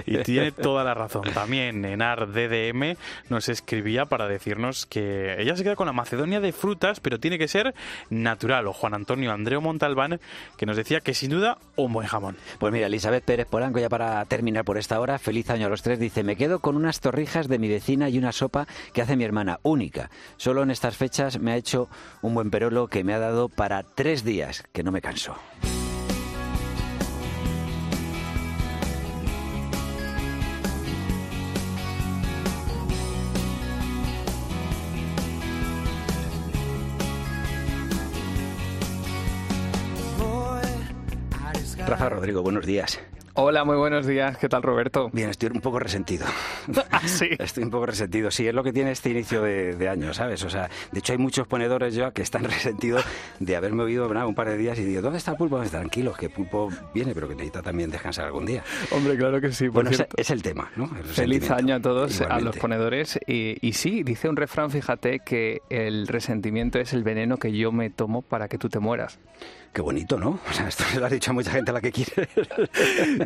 Y, y tiene toda la razón. También Enar DDM nos escribía para decirnos que ella se queda con la Macedonia de frutas, pero tiene que ser natural. O Juan Antonio Andreu Montalbán, que nos decía que sin duda un buen jamón. Pues mira, Elizabeth Pérez Polanco, ya para terminar por esta hora, feliz año a los tres, dice, me quedo con unas torrijas de mi vecina y una sopa que hace mi hermana, única. Solo en estas fechas me ha hecho un buen perolo que me ha dado para tres días, que no me canso. Rafa Rodrigo, buenos días. Hola, muy buenos días. ¿Qué tal, Roberto? Bien, estoy un poco resentido. ¿Ah, sí? Estoy un poco resentido. Sí, es lo que tiene este inicio de, de año, ¿sabes? O sea, de hecho hay muchos ponedores ya que están resentidos de haberme oído un par de días y digo, ¿dónde está el pulpo? Pues tranquilos, que pulpo viene, pero que necesita también descansar algún día. Hombre, claro que sí. Por Bueno, cierto. es el tema, ¿no? El Feliz año a todos, a Igualmente. los ponedores. Y, y sí, dice un refrán, fíjate, que el resentimiento es el veneno que yo me tomo para que tú te mueras. Qué bonito, ¿no? O sea, esto se lo ha dicho a mucha gente a la que quiere.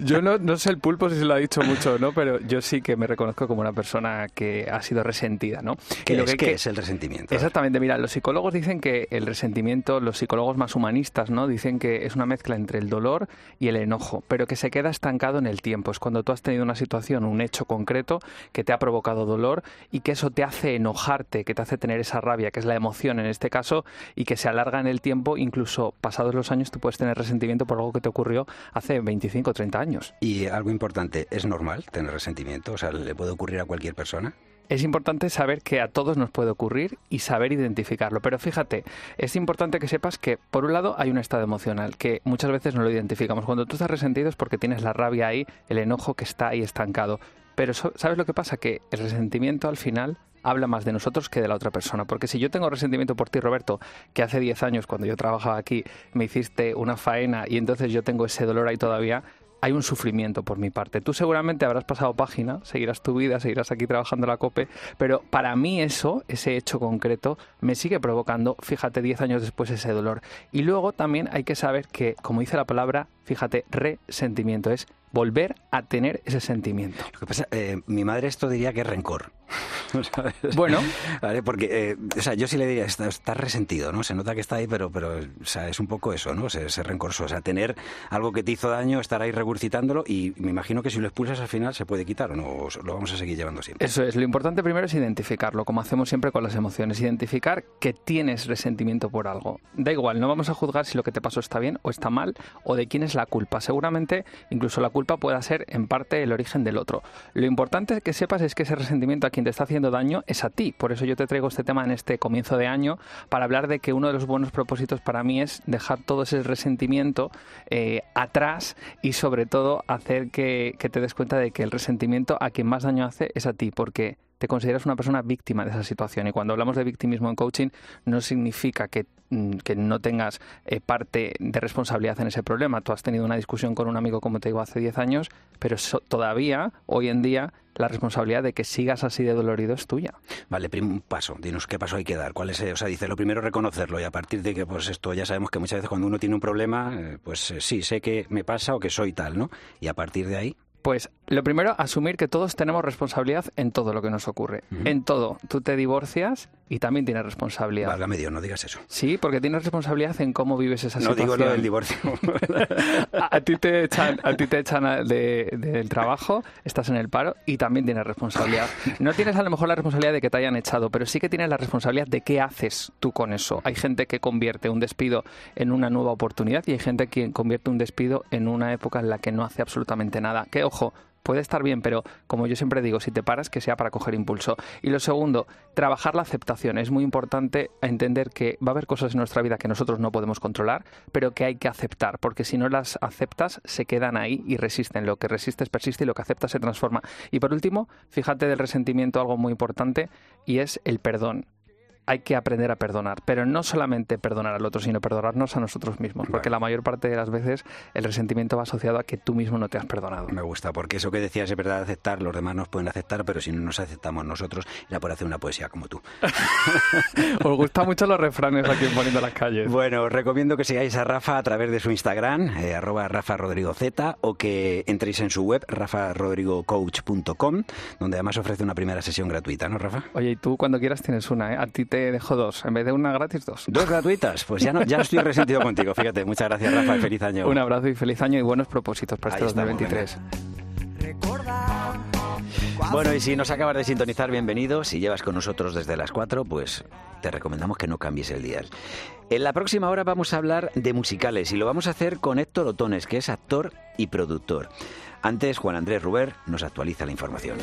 Yo no, no sé el pulpo si se lo ha dicho mucho o no, pero yo sí que me reconozco como una persona que ha sido resentida, ¿no? ¿Qué Y lo es, que qué que- es el resentimiento? Exactamente, mira, los psicólogos dicen que el resentimiento, los psicólogos más humanistas, ¿no? Dicen que es una mezcla entre el dolor y el enojo, pero que se queda estancado en el tiempo. Es cuando tú has tenido una situación, un hecho concreto que te ha provocado dolor y que eso te hace enojarte, que te hace tener esa rabia, que es la emoción en este caso, y que se alarga en el tiempo, incluso los años tú puedes tener resentimiento por algo que te ocurrió hace 25 o 30 años. Y algo importante, ¿es normal tener resentimiento? O sea, ¿le puede ocurrir a cualquier persona? Es importante saber que a todos nos puede ocurrir y saber identificarlo. Pero fíjate, es importante que sepas que, por un lado, hay un estado emocional que muchas veces no lo identificamos. Cuando tú estás resentido es porque tienes la rabia ahí, el enojo que está ahí estancado. Pero ¿sabes lo que pasa? Que el resentimiento al final habla más de nosotros que de la otra persona. Porque si yo tengo resentimiento por ti, Roberto, que hace 10 años cuando yo trabajaba aquí me hiciste una faena y entonces yo tengo ese dolor ahí todavía, hay un sufrimiento por mi parte. Tú seguramente habrás pasado página, seguirás tu vida, seguirás aquí trabajando la COPE, pero para mí eso, ese hecho concreto, me sigue provocando, fíjate, 10 años después ese dolor. Y luego también hay que saber que, como dice la palabra, fíjate, resentimiento es volver a tener ese sentimiento. Lo que pasa, eh, mi madre esto diría que es rencor. ¿sabes? Bueno. Vale, porque, eh, o sea, yo sí le diría, está, está resentido, ¿no? Se nota que está ahí, pero, pero o sea, es un poco eso, ¿no? Se, se rencorso. O sea, tener algo que te hizo daño, estar ahí regurgitándolo y me imagino que si lo expulsas al final se puede quitar o no, o lo vamos a seguir llevando siempre. Eso es, lo importante primero es identificarlo, como hacemos siempre con las emociones, identificar que tienes resentimiento por algo. Da igual, no vamos a juzgar si lo que te pasó está bien o está mal o de quién es la culpa. Seguramente incluso la culpa pueda ser en parte el origen del otro. Lo importante que sepas es que ese resentimiento a quien te está haciendo daño es a ti. Por eso yo te traigo este tema en este comienzo de año para hablar de que uno de los buenos propósitos para mí es dejar todo ese resentimiento eh, atrás y sobre todo hacer que, que te des cuenta de que el resentimiento a quien más daño hace es a ti, porque te consideras una persona víctima de esa situación. Y cuando hablamos de victimismo en coaching, no significa que, mm, que no tengas eh, parte de responsabilidad en ese problema. Tú has tenido una discusión con un amigo, como te digo, hace 10 años, pero so- todavía, hoy en día, la responsabilidad de que sigas así de dolorido es tuya. Vale, prim- paso, dinos qué paso hay que dar. ¿Cuál es, eh, o sea, dice, lo primero reconocerlo y a partir de que, pues esto ya sabemos que muchas veces cuando uno tiene un problema, eh, pues sí, sé que me pasa o que soy tal, ¿no? Y a partir de ahí, Pues lo primero, asumir que todos tenemos responsabilidad en todo lo que nos ocurre. En todo. Tú te divorcias y también tienes responsabilidad. válgame Dios, no digas eso. Sí, porque tienes responsabilidad en cómo vives esa No situación. digo lo del divorcio. a, a ti te echan, a ti te echan de- del trabajo, estás en el paro y también tienes responsabilidad. No tienes a lo mejor la responsabilidad de que te hayan echado, pero sí que tienes la responsabilidad de qué haces tú con eso. Hay gente que convierte un despido en una nueva oportunidad y hay gente que convierte un despido en una época en la que no hace absolutamente nada. Que ojo, puede estar bien, pero como yo siempre digo, si te paras, que sea para coger impulso. Y lo segundo, trabajar la aceptación. Es muy importante entender que va a haber cosas en nuestra vida que nosotros no podemos controlar, pero que hay que aceptar, porque si no las aceptas, se quedan ahí y resisten. Lo que resistes persiste y lo que aceptas se transforma. Y por último, fíjate del resentimiento algo muy importante y es el perdón. Hay que aprender a perdonar, pero no solamente perdonar al otro, sino perdonarnos a nosotros mismos, porque la mayor parte de las veces el resentimiento va asociado a que tú mismo no te has perdonado. Me gusta, porque eso que decías es verdad, aceptar, los demás nos pueden aceptar, pero si no nos aceptamos nosotros, era por hacer una poesía como tú. Os gustan mucho los refranes aquí en Poniendo las calles. Bueno, os recomiendo que sigáis a Rafa a través de su Instagram, eh, arroba Rafa Rodrigo Z, o que entréis en su web, rafarodrigocoach.com, donde además ofrece una primera sesión gratuita, ¿no, Rafa? Oye, y tú cuando quieras tienes una, ¿eh? A ti te dejo dos. En vez de una gratis, dos. ¿Dos gratuitas? Pues ya no, ya no estoy resentido contigo, fíjate. Muchas gracias, Rafa, y feliz año. Un abrazo y feliz año y buenos propósitos para Ahí este estamos, 2023. Bueno, y si nos acabas de sintonizar, bienvenido. Si llevas con nosotros desde las 4, pues te recomendamos que no cambies el dial. En la próxima hora vamos a hablar de musicales y lo vamos a hacer con Héctor Otones, que es actor y productor. Antes, Juan Andrés Ruber nos actualiza la información.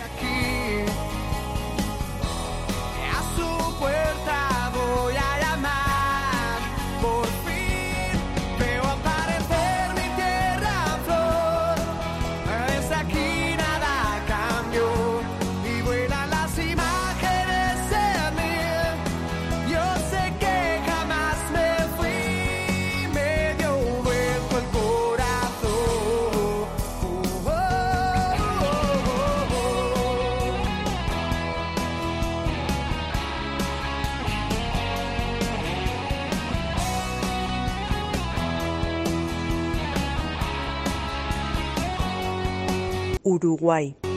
Uruguay.